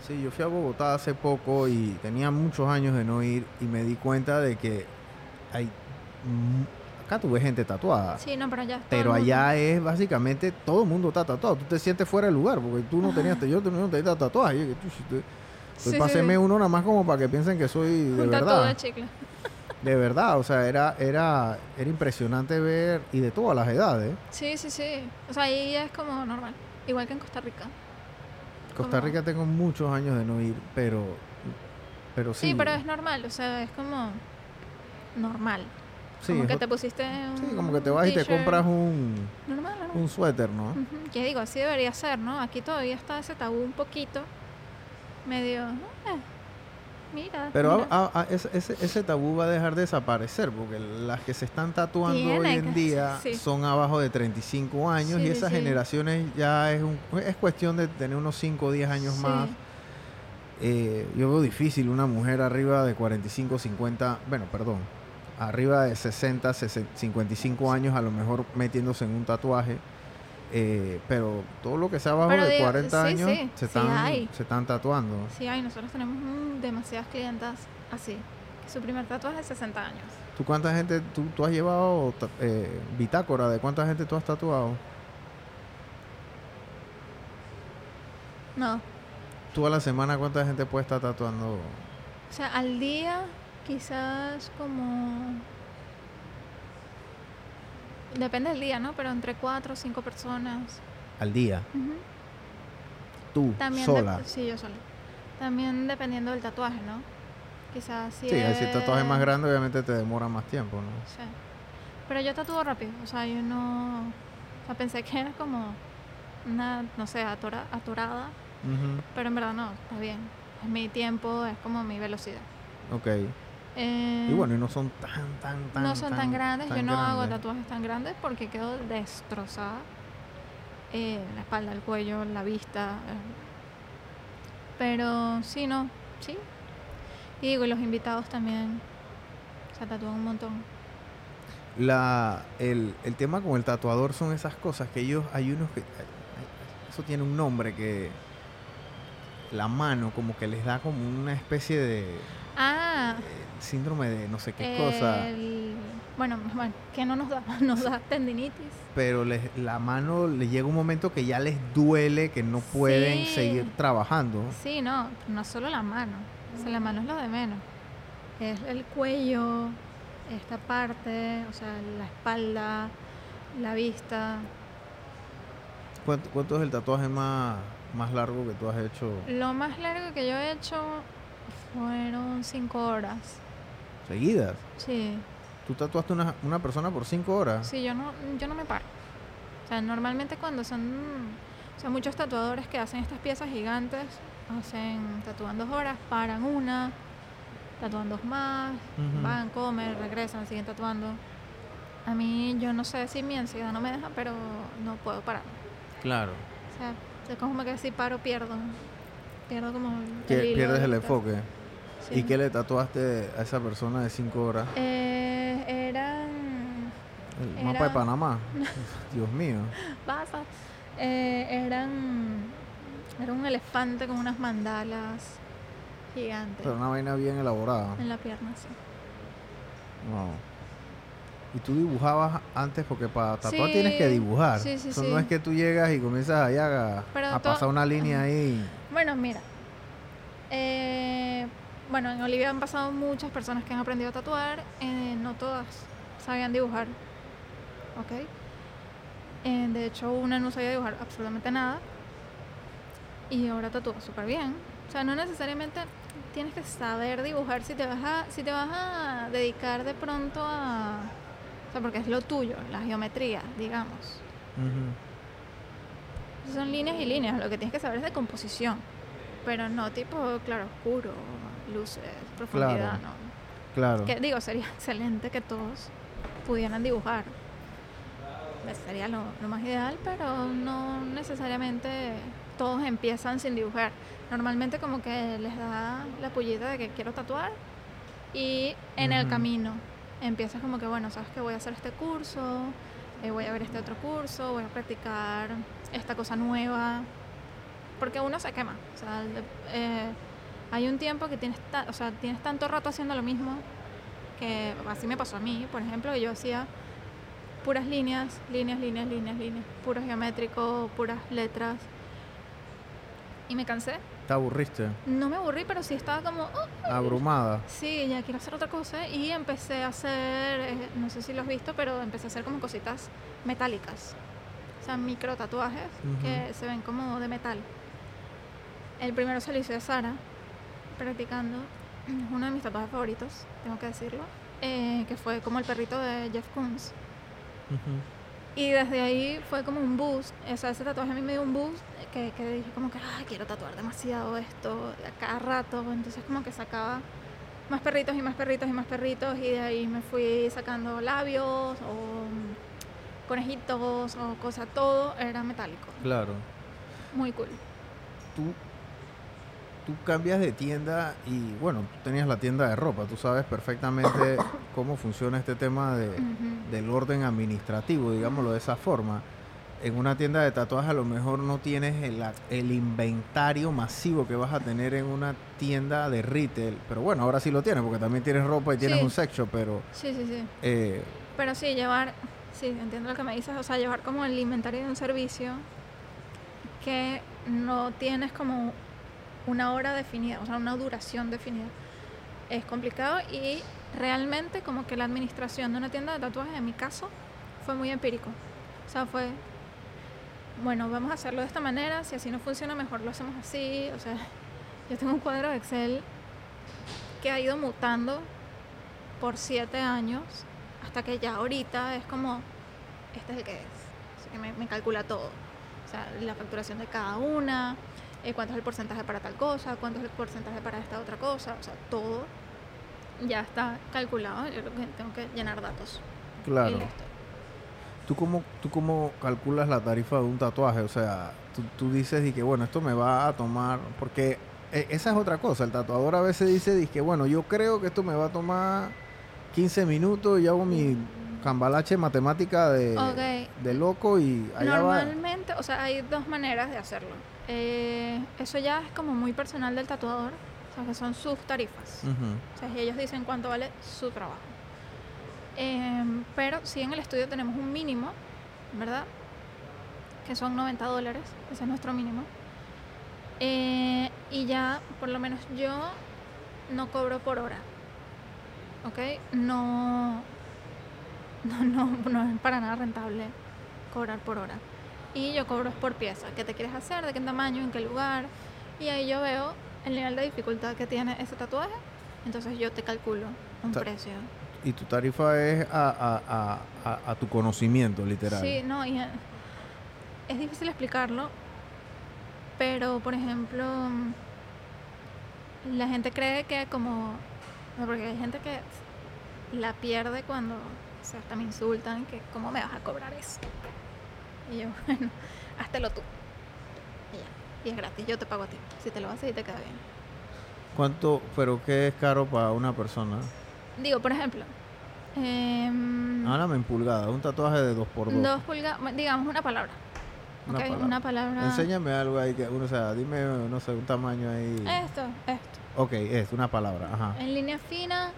Sí, yo fui a Bogotá hace poco y tenía muchos años de no ir y me di cuenta de que hay... Acá tuve gente tatuada.
Sí, no, pero allá
Pero allá es básicamente todo el mundo está tatuado. Tú te sientes fuera del lugar porque tú no tenías, yo no tenía tatuaje. Y que tú, te-
Sí,
pues
sí,
uno nada más como para que piensen que soy de
un
verdad.
chicle.
De verdad, o sea, era, era, era impresionante ver y de todas las edades.
Sí, sí, sí. O sea, ahí es como normal. Igual que en Costa Rica.
Costa
Como-
Rica tengo muchos años de no ir, pero, pero sí.
Sí, pero es normal. O sea, es como normal.
sí,
como que te pusiste un
sí, como que te vas y te compras un,
Normal, normal.
un suéter, ¿no?
Ujú, Que digo, así debería ser, ¿no? Aquí todavía está ese tabú un poquito, medio, eh, mira.
Pero
mira.
a- a- ese, ese- ese tabú va a dejar de desaparecer porque las que se están tatuando hoy en día
sí.
son abajo de 35 años
Sí,
y esas
sí.
generaciones ya es, un, es cuestión de tener unos 5 o 10 años más. Eh, yo veo difícil una mujer arriba de 45, 50, bueno, perdón, arriba de 60, 60, 55 años a lo mejor metiéndose en un tatuaje. Eh, pero todo lo que sea abajo
Pero
de
digo,
40
sí,
años
sí,
se, están, se están tatuando.
Sí, hay, nosotros tenemos mm, demasiadas clientas así. que Su primer tatuaje es 60 años.
¿Tú cuánta gente, tú, tú has llevado eh, bitácora de cuánta gente tú has tatuado?
No,
¿Tú a la semana cuánta gente puede estar tatuando?
o sea, al día quizás como... Depende del día, ¿no? Pero entre 4 o 5 personas.
Al día.
Ujú.
Tú,
También
sola.
sí, yo sola. También dependiendo del tatuaje, ¿no? Quizás si
Sí, si el tatuaje es más
es-
grande obviamente te demora más tiempo, ¿no?
Sí. Pero yo tatúo rápido, o sea, yo no... O sea, pensé que era como una, no sé, atora- atorada, pero en verdad no, está bien. Es mi tiempo, es como mi velocidad.
Ok.
Eh,
Y bueno, y no son tan, tan, tan
no son tan, grandes,
tan
yo no hago tatuajes tan grandes porque quedo destrozada. eh, la espalda, el cuello, la vista. eh. Pero sí, no, sí. Y digo, los invitados también se tatúan un montón.
La, el, el tema con el tatuador son esas cosas que ellos, hay unos que, eso tiene un nombre que la mano como que les da como una especie de Síndrome de no sé qué cosa,
el- bueno, bueno, que no nos da, nos da tendinitis.
pero les, la mano le llega un momento que ya les duele, que no pueden
Sí.
seguir trabajando.
Sí, no, no solo la mano. O sea, la mano es lo de menos. Es el cuello, esta parte, o sea, la espalda, la vista.
¿Cuánto, cuánto es el tatuaje más, más largo que tú has hecho?
Lo más largo que yo he hecho fueron cinco horas.
Seguidas.
Sí,
¿Tú tatuaste una, una persona por cinco horas?
sí, yo no, yo no me paro. O sea, normalmente cuando son, o sea, muchos tatuadores que hacen estas piezas gigantes, hacen, tatúan dos horas, paran una, tatúan dos más,
Ujú.
van, comen, regresan, siguen tatuando. A mí, yo no sé si mi ansiedad no me deja, pero no puedo parar.
Claro.
O sea, es como que si paro, pierdo. Pierdo como el
pierdes el enfoque.
Sí.
¿Y qué le tatuaste a esa persona de cinco horas?
Eh, eran
El mapa de Panamá. Dios mío.
Pasa. Eh, eran. Era un elefante con unas mandalas gigantes
Pero una vaina bien elaborada.
en la pierna, sí.
Wow. Y tú dibujabas antes porque para tatuar
Sí,
tienes que dibujar.
sí, sí,
Eso
sí.
no es que tú llegas y comienzas ahí a, pasar una línea ahí.
Bueno, mira. eh, bueno, en Olivia han pasado muchas personas que han aprendido a tatuar. eh, no todas sabían dibujar. ¿Ok? Eh, de hecho, una no sabía dibujar absolutamente nada. Y ahora tatúa súper bien. O sea, no necesariamente tienes que saber dibujar si te vas a, si te vas a dedicar de pronto a... O sea, porque es lo tuyo, la geometría, digamos. Son líneas y líneas, lo que tienes que saber es de composición, pero no tipo claro oscuro, luces, profundidad,
Claro.
no.
Claro.
Que digo, sería excelente que todos pudieran dibujar. Eso Sería lo, lo más ideal, pero no necesariamente todos empiezan sin dibujar. Normalmente como que les da la pullita de que quiero tatuar y en el
Ujú.
camino empiezas como que, bueno, sabes que voy a hacer este curso, eh, voy a ver este otro curso, voy a practicar esta cosa nueva, porque uno se quema. O sea, eh, hay un tiempo que tienes, o sea, tienes tanto rato haciendo lo mismo que así me pasó a mí, por ejemplo, que yo hacía puras líneas, líneas, líneas, líneas, líneas, puro geométrico, puras letras. Y me cansé.
Te aburriste.
No me aburrí, pero sí estaba como, "Oh,
Abrumada.
Sí, ya quiero hacer otra cosa y empecé a hacer, eh, no sé si lo has visto, pero empecé a hacer como cositas metálicas. O sea, micro tatuajes que se ven como de metal. El primero se lo hice a Sara, practicando. Uno de mis tatuajes favoritos, tengo que decirlo. eh, que fue como el perrito de Jeff Koons.
Ujú.
Y desde ahí fue como un boost. O sea, ese tatuaje a mí me dio un boost que, que dije como que, ay, quiero tatuar demasiado esto a cada rato. Entonces como que sacaba más perritos y más perritos y más perritos y de ahí me fui sacando labios o mm, conejitos o cosas. Todo era metálico.
Claro.
Muy cool.
Tú, tú cambias de tienda y bueno, tú tenías la tienda de ropa. Tú sabes perfectamente cómo funciona este tema de, del orden administrativo, digámoslo de esa forma. En una tienda de tatuajes a lo mejor no tienes el, el inventario masivo que vas a tener en una tienda de retail. Pero bueno, ahora sí lo tienes porque también tienes ropa y tienes
Sí.
un sex shop, pero
Sí, sí, sí.
eh,
Pero sí, llevar, sí, entiendo lo que me dices, o sea, llevar como el inventario de un servicio que no tienes como una hora definida, o sea, una duración definida. Es complicado y realmente como que la administración de una tienda de tatuajes, en mi caso, fue muy empírico. O sea, fue, bueno, vamos a hacerlo de esta manera, si así no funciona, mejor lo hacemos así. O sea, yo tengo un cuadro de Excel que ha ido mutando por siete años hasta que ya ahorita es como, este es el que es. Así que me, me calcula todo. O sea, la facturación de cada una, eh, cuánto es el porcentaje para tal cosa, cuánto es el porcentaje para esta otra cosa. O sea, todo ya está calculado. Yo lo que tengo que llenar datos.
Claro. ¿Tú cómo, ¿Tú cómo calculas la tarifa de un tatuaje? O sea, tú, tú dices y que bueno, esto me va a tomar, porque e- esa es otra cosa, el tatuador a veces dice que bueno, yo creo que esto me va a tomar 15 minutos y hago mi cambalache matemática de, de loco y allá va.
Normalmente, o sea, hay dos maneras de hacerlo. Eh, eso ya es como muy personal del tatuador, o sea, que son sus tarifas. O sea, ellos dicen cuánto vale su trabajo. Em, pero sí en el estudio tenemos un mínimo, ¿verdad? Que son 90 dólares, ese es nuestro mínimo. Eh, y ya, por lo menos yo, no cobro por hora. ¿Ok? No, no, no, no es para nada rentable cobrar por hora. Y yo cobro por pieza. ¿Qué te quieres hacer? ¿De qué tamaño? ¿En qué lugar? Y ahí yo veo el nivel de dificultad que tiene ese tatuaje. Entonces yo te calculo un
Ta-
precio.
Y tu tarifa es a, a- a- a- tu conocimiento, literal.
Sí, no, y es difícil explicarlo, pero por ejemplo, la gente cree que como, no, porque hay gente que la pierde cuando, o sea, hasta me insultan, que cómo me vas a cobrar eso. Y yo, bueno, háztelo tú. Y ya, y es gratis, yo te pago a ti, si te lo haces y te queda bien.
¿Cuánto, pero qué es caro para una persona?
Digo, por ejemplo, em,
Háblame en pulgadas, un tatuaje de 2x2.
dos pulgadas, digamos una palabra.
Una palabra.
una palabra.
Enséñame algo ahí que uno, o sea, dime, no sé, un tamaño ahí.
Esto, esto.
Ok, es una palabra, ajá.
En línea fina,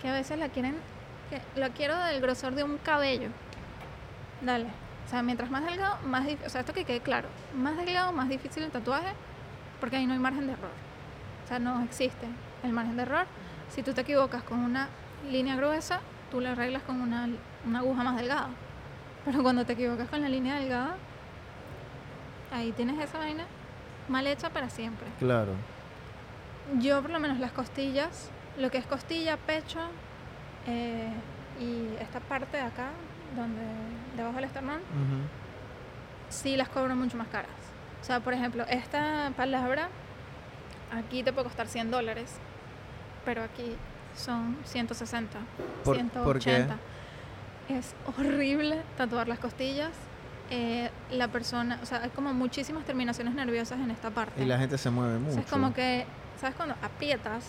que a veces la quieren, que lo quiero del grosor de un cabello. Dale. O sea, mientras más delgado, más difícil. O sea, esto que quede claro. Más delgado, más difícil el tatuaje, porque ahí no hay margen de error. O sea, no existe el margen de error. Si tú te equivocas con una línea gruesa, tú le arreglas con una, una aguja más delgada. Pero cuando te equivocas con la línea delgada, ahí tienes esa vaina mal hecha para siempre.
Claro.
Yo por lo menos las costillas, lo que es costilla, pecho eh, y esta parte de acá, donde debajo del esternón,
Ujú.
sí las cobro mucho más caras. O sea, por ejemplo, esta palabra aquí te puede costar 100 dólares, pero aquí son 160,
¿Por-
180.
por qué?
Es horrible tatuar las costillas. Eh, la persona, o sea, hay como muchísimas terminaciones nerviosas en esta parte.
Y la gente se mueve
O
mucho.
sea, es como que, ¿sabes? Cuando aprietas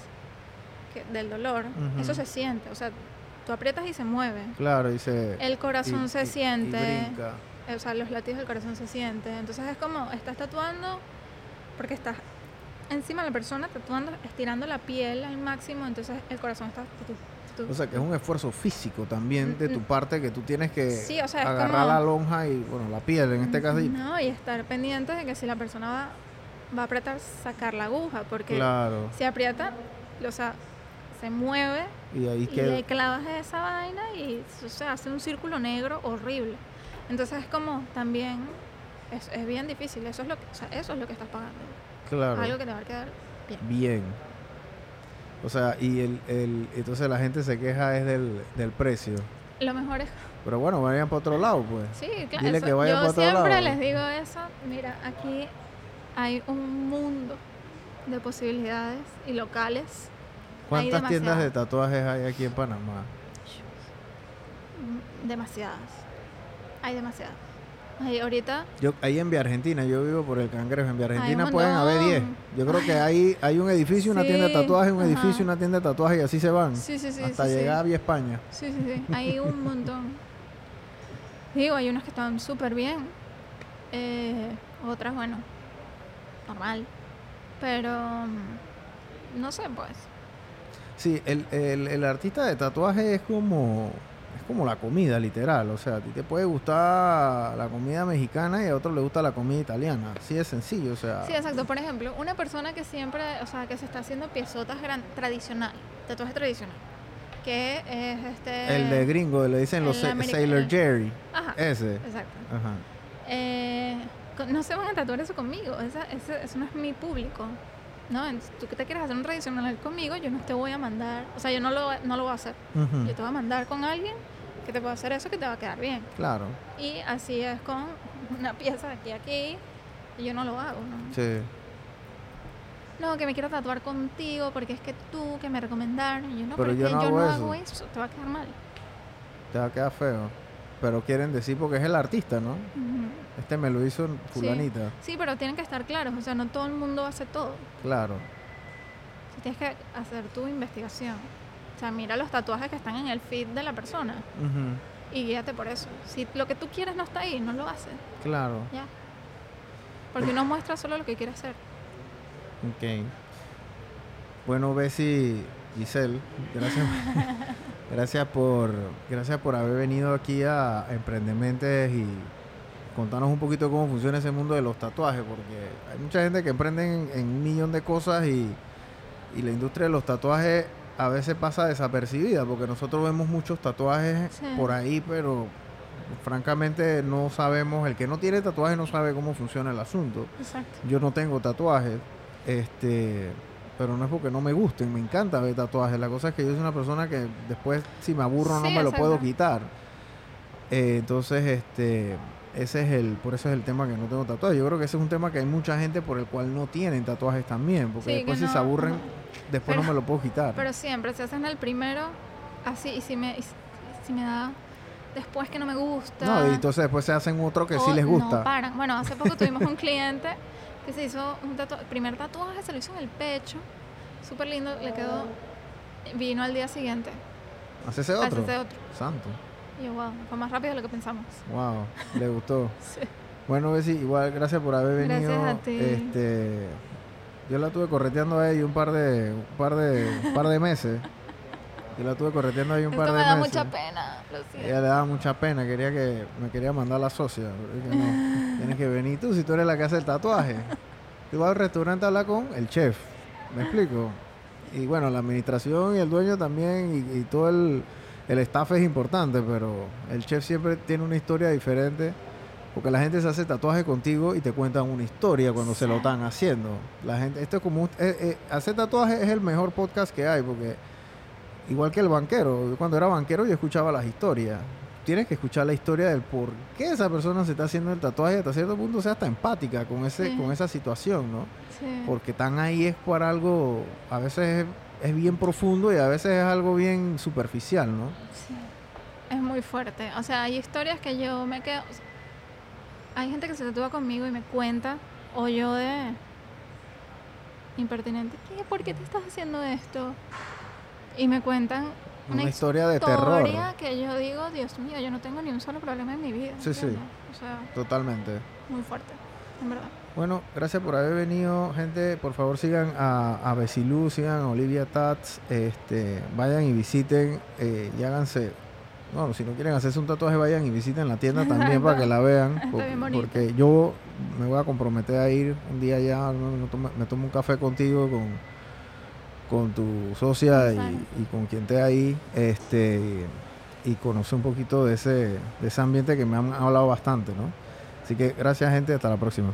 que, del dolor,
Ujú.
eso se siente. O sea, tú aprietas y se mueve.
Claro, y se...
El corazón
y-
se
y- y
siente.
brinca.
o sea, los latidos del corazón se sienten. Entonces es como, estás tatuando porque estás encima de la persona tatuando, estirando la piel al máximo. Entonces el corazón está...
O sea, que es un esfuerzo físico también de tu
Mm, mm.
parte que tú tienes que
Sí, o sea,
agarrar
como-
la lonja y, bueno, la piel en este caso. y-
No, y estar pendiente de que si la persona va, va a apretar, sacar la aguja. Porque
Claro.
si aprieta, o sea, se mueve
Y ahí
y le clavas esa vaina y o sea, hace un círculo negro horrible. Entonces es como también es, es bien difícil, eso es lo que, o sea, eso es lo que estás pagando.
Claro.
Algo que te va a quedar bien.
Bien. O sea, y el, el, entonces la gente se queja es del, del precio.
Lo mejor es
Pero bueno, vayan para otro lado, pues.
sí, claro.
Dile
eso-
que vaya
yo
para otro
siempre
lado.
les digo eso, mira, aquí hay un mundo de posibilidades y locales
¿Cuántas tiendas de tatuajes hay aquí en Panamá?
mm, demasiadas. Hay demasiadas. Hay ahorita
Yo, ahí en Vía Argentina, yo vivo por el Cangrejo. En Vía Argentina pueden haber 10.
montón.
Yo creo que hay, hay un edificio, una tienda de
Sí,
tatuajes, un
ajá.
edificio, una tienda de tatuajes y así se van.
sí, sí, sí,
hasta
sí, sí.
llegar a Vía España.
Sí, sí, sí. Hay un montón. Digo, hay unas que están súper bien. eh, otras, bueno, normal. Pero, mm, no sé, pues.
Sí, el, el, el artista de tatuaje es como es como la comida, literal. O sea, a ti te puede gustar la comida mexicana y a otro le gusta la comida italiana. Así de sencillo, o sea.
Sí, exacto. Por ejemplo, una persona que siempre, o sea, que se está haciendo piezotas gran, tradicional, tatuaje tradicional, que es este...
el de gringo, le dicen los. Sailor Jerry.
Ajá,
Ese.
exacto.
Ajá.
Eh, no se van a tatuar eso conmigo, esa, ese- eso no es mi público. ¿No? Entonces, tú que te quieres hacer un tradicional conmigo, yo no te voy a mandar, o sea, yo no lo, no lo voy a hacer. Yo te voy a mandar con alguien que te pueda hacer eso que te va a quedar bien.
Claro.
Y así es con una pieza de aquí a aquí, y yo no lo hago, ¿no?
Sí.
No, que me quiero tatuar contigo porque es que tú que me recomendaron. Y yo no,
Pero yo no
yo
hago
no
eso.
hago eso, te va a quedar mal.
Te va a quedar feo. pero quieren decir porque es el artista, ¿no? Este me lo hizo fulanita.
Sí, pero tienen que estar claros, o sea, no todo el mundo hace todo.
Claro.
Tienes que hacer tu investigación. O sea, mira los tatuajes que están en el feed de la persona y guíate por eso. Si lo que tú quieres no está ahí, no lo haces.
Claro.
Ya. Porque uno muestra solo lo que quiere hacer.
Ok. Bueno, Bessie, Giselle, gracias, gracias por, gracias por haber venido aquí a Emprendementes y contarnos un poquito cómo funciona ese mundo de los tatuajes, porque hay mucha gente que emprende en, en un millón de cosas y, y la industria de los tatuajes a veces pasa desapercibida, porque nosotros vemos muchos tatuajes
Sí.
por ahí, pero francamente no sabemos, el que no tiene tatuajes no sabe cómo funciona el asunto.
Exacto.
Yo no tengo tatuajes, este, pero no es porque no me gusten, me encanta ver tatuajes. La cosa es que yo soy una persona que después, si me aburro, no me lo puedo quitar. Eh, entonces, este, ese es el, por eso es el tema que no tengo tatuajes. Yo creo que ese es un tema que hay mucha gente por el cual no tienen tatuajes también, porque
Sí,
después si se
no-
aburren, después no me lo puedo quitar.
Pero siempre se hacen el primero así y si me, y si- me da después que no me gusta.
no, y entonces después se hacen otro que sí les
No
gusta.
paran. Bueno, hace poco tuvimos un cliente que se hizo un tatuaje, el primer tatuaje se lo hizo en el pecho, súper lindo, le quedó, vino al día siguiente,
Hace ese otro.
ese otro.
Santo.
Y yo, wow, fue más rápido de lo que pensamos.
Wow, le gustó.
Sí.
Bueno, Bessie, igual gracias por haber venido.
Gracias a ti.
Este, yo la tuve correteando a ella un par de, un par de, un par de meses. Yo la tuve correteando ahí un par de
me da
meses.
mucha pena, lo siento.
Ella le daba mucha pena, quería que me quería mandar la socia. pero dije, no, tienes que venir tú si tú eres la que hace el tatuaje. Tú vas al restaurante a hablar con el chef. ¿Me explico? Y bueno, la administración y el dueño también y, y todo el, el staff es importante, pero el chef siempre tiene una historia diferente. Porque la gente se hace tatuaje contigo y te cuentan una historia cuando se lo están haciendo. La gente, esto es como un- eh, eh, hacer tatuaje es el mejor podcast que hay porque igual que el banquero, yo cuando era banquero yo escuchaba las historias. Tienes que escuchar la historia del por qué esa persona se está haciendo el tatuaje hasta cierto punto sea hasta empática con ese
Sí.
con esa situación, ¿no?
Sí.
Porque están ahí es por algo a veces es, bien profundo y a veces es algo bien superficial, ¿no?
Sí. Es muy fuerte. O sea, hay historias que yo me quedo. o sea, hay gente que se tatúa conmigo y me cuenta, o yo de impertinente, ¿qué? ¿Por qué te estás haciendo esto? Y me cuentan
Una, historia de terror.
historia que yo digo, Dios mío, yo no tengo ni un solo problema en mi vida.
Sí, sí.
O sea,
Totalmente.
muy fuerte, en verdad.
Bueno, gracias por haber venido, gente. Por favor, sigan a, a Besilú, sigan a Olivia Tats. Este, vayan y visiten eh, y háganse. No, si no quieren hacerse un tatuaje, vayan y visiten la tienda también para que la vean. Porque yo me voy a comprometer a ir un día ya. Me, tomo, me tomo un café contigo, con, con tu socia y, y con quien esté ahí. Este, y conocer un poquito de ese, de ese ambiente que me han hablado bastante, ¿no? Así que gracias, gente. Hasta la próxima.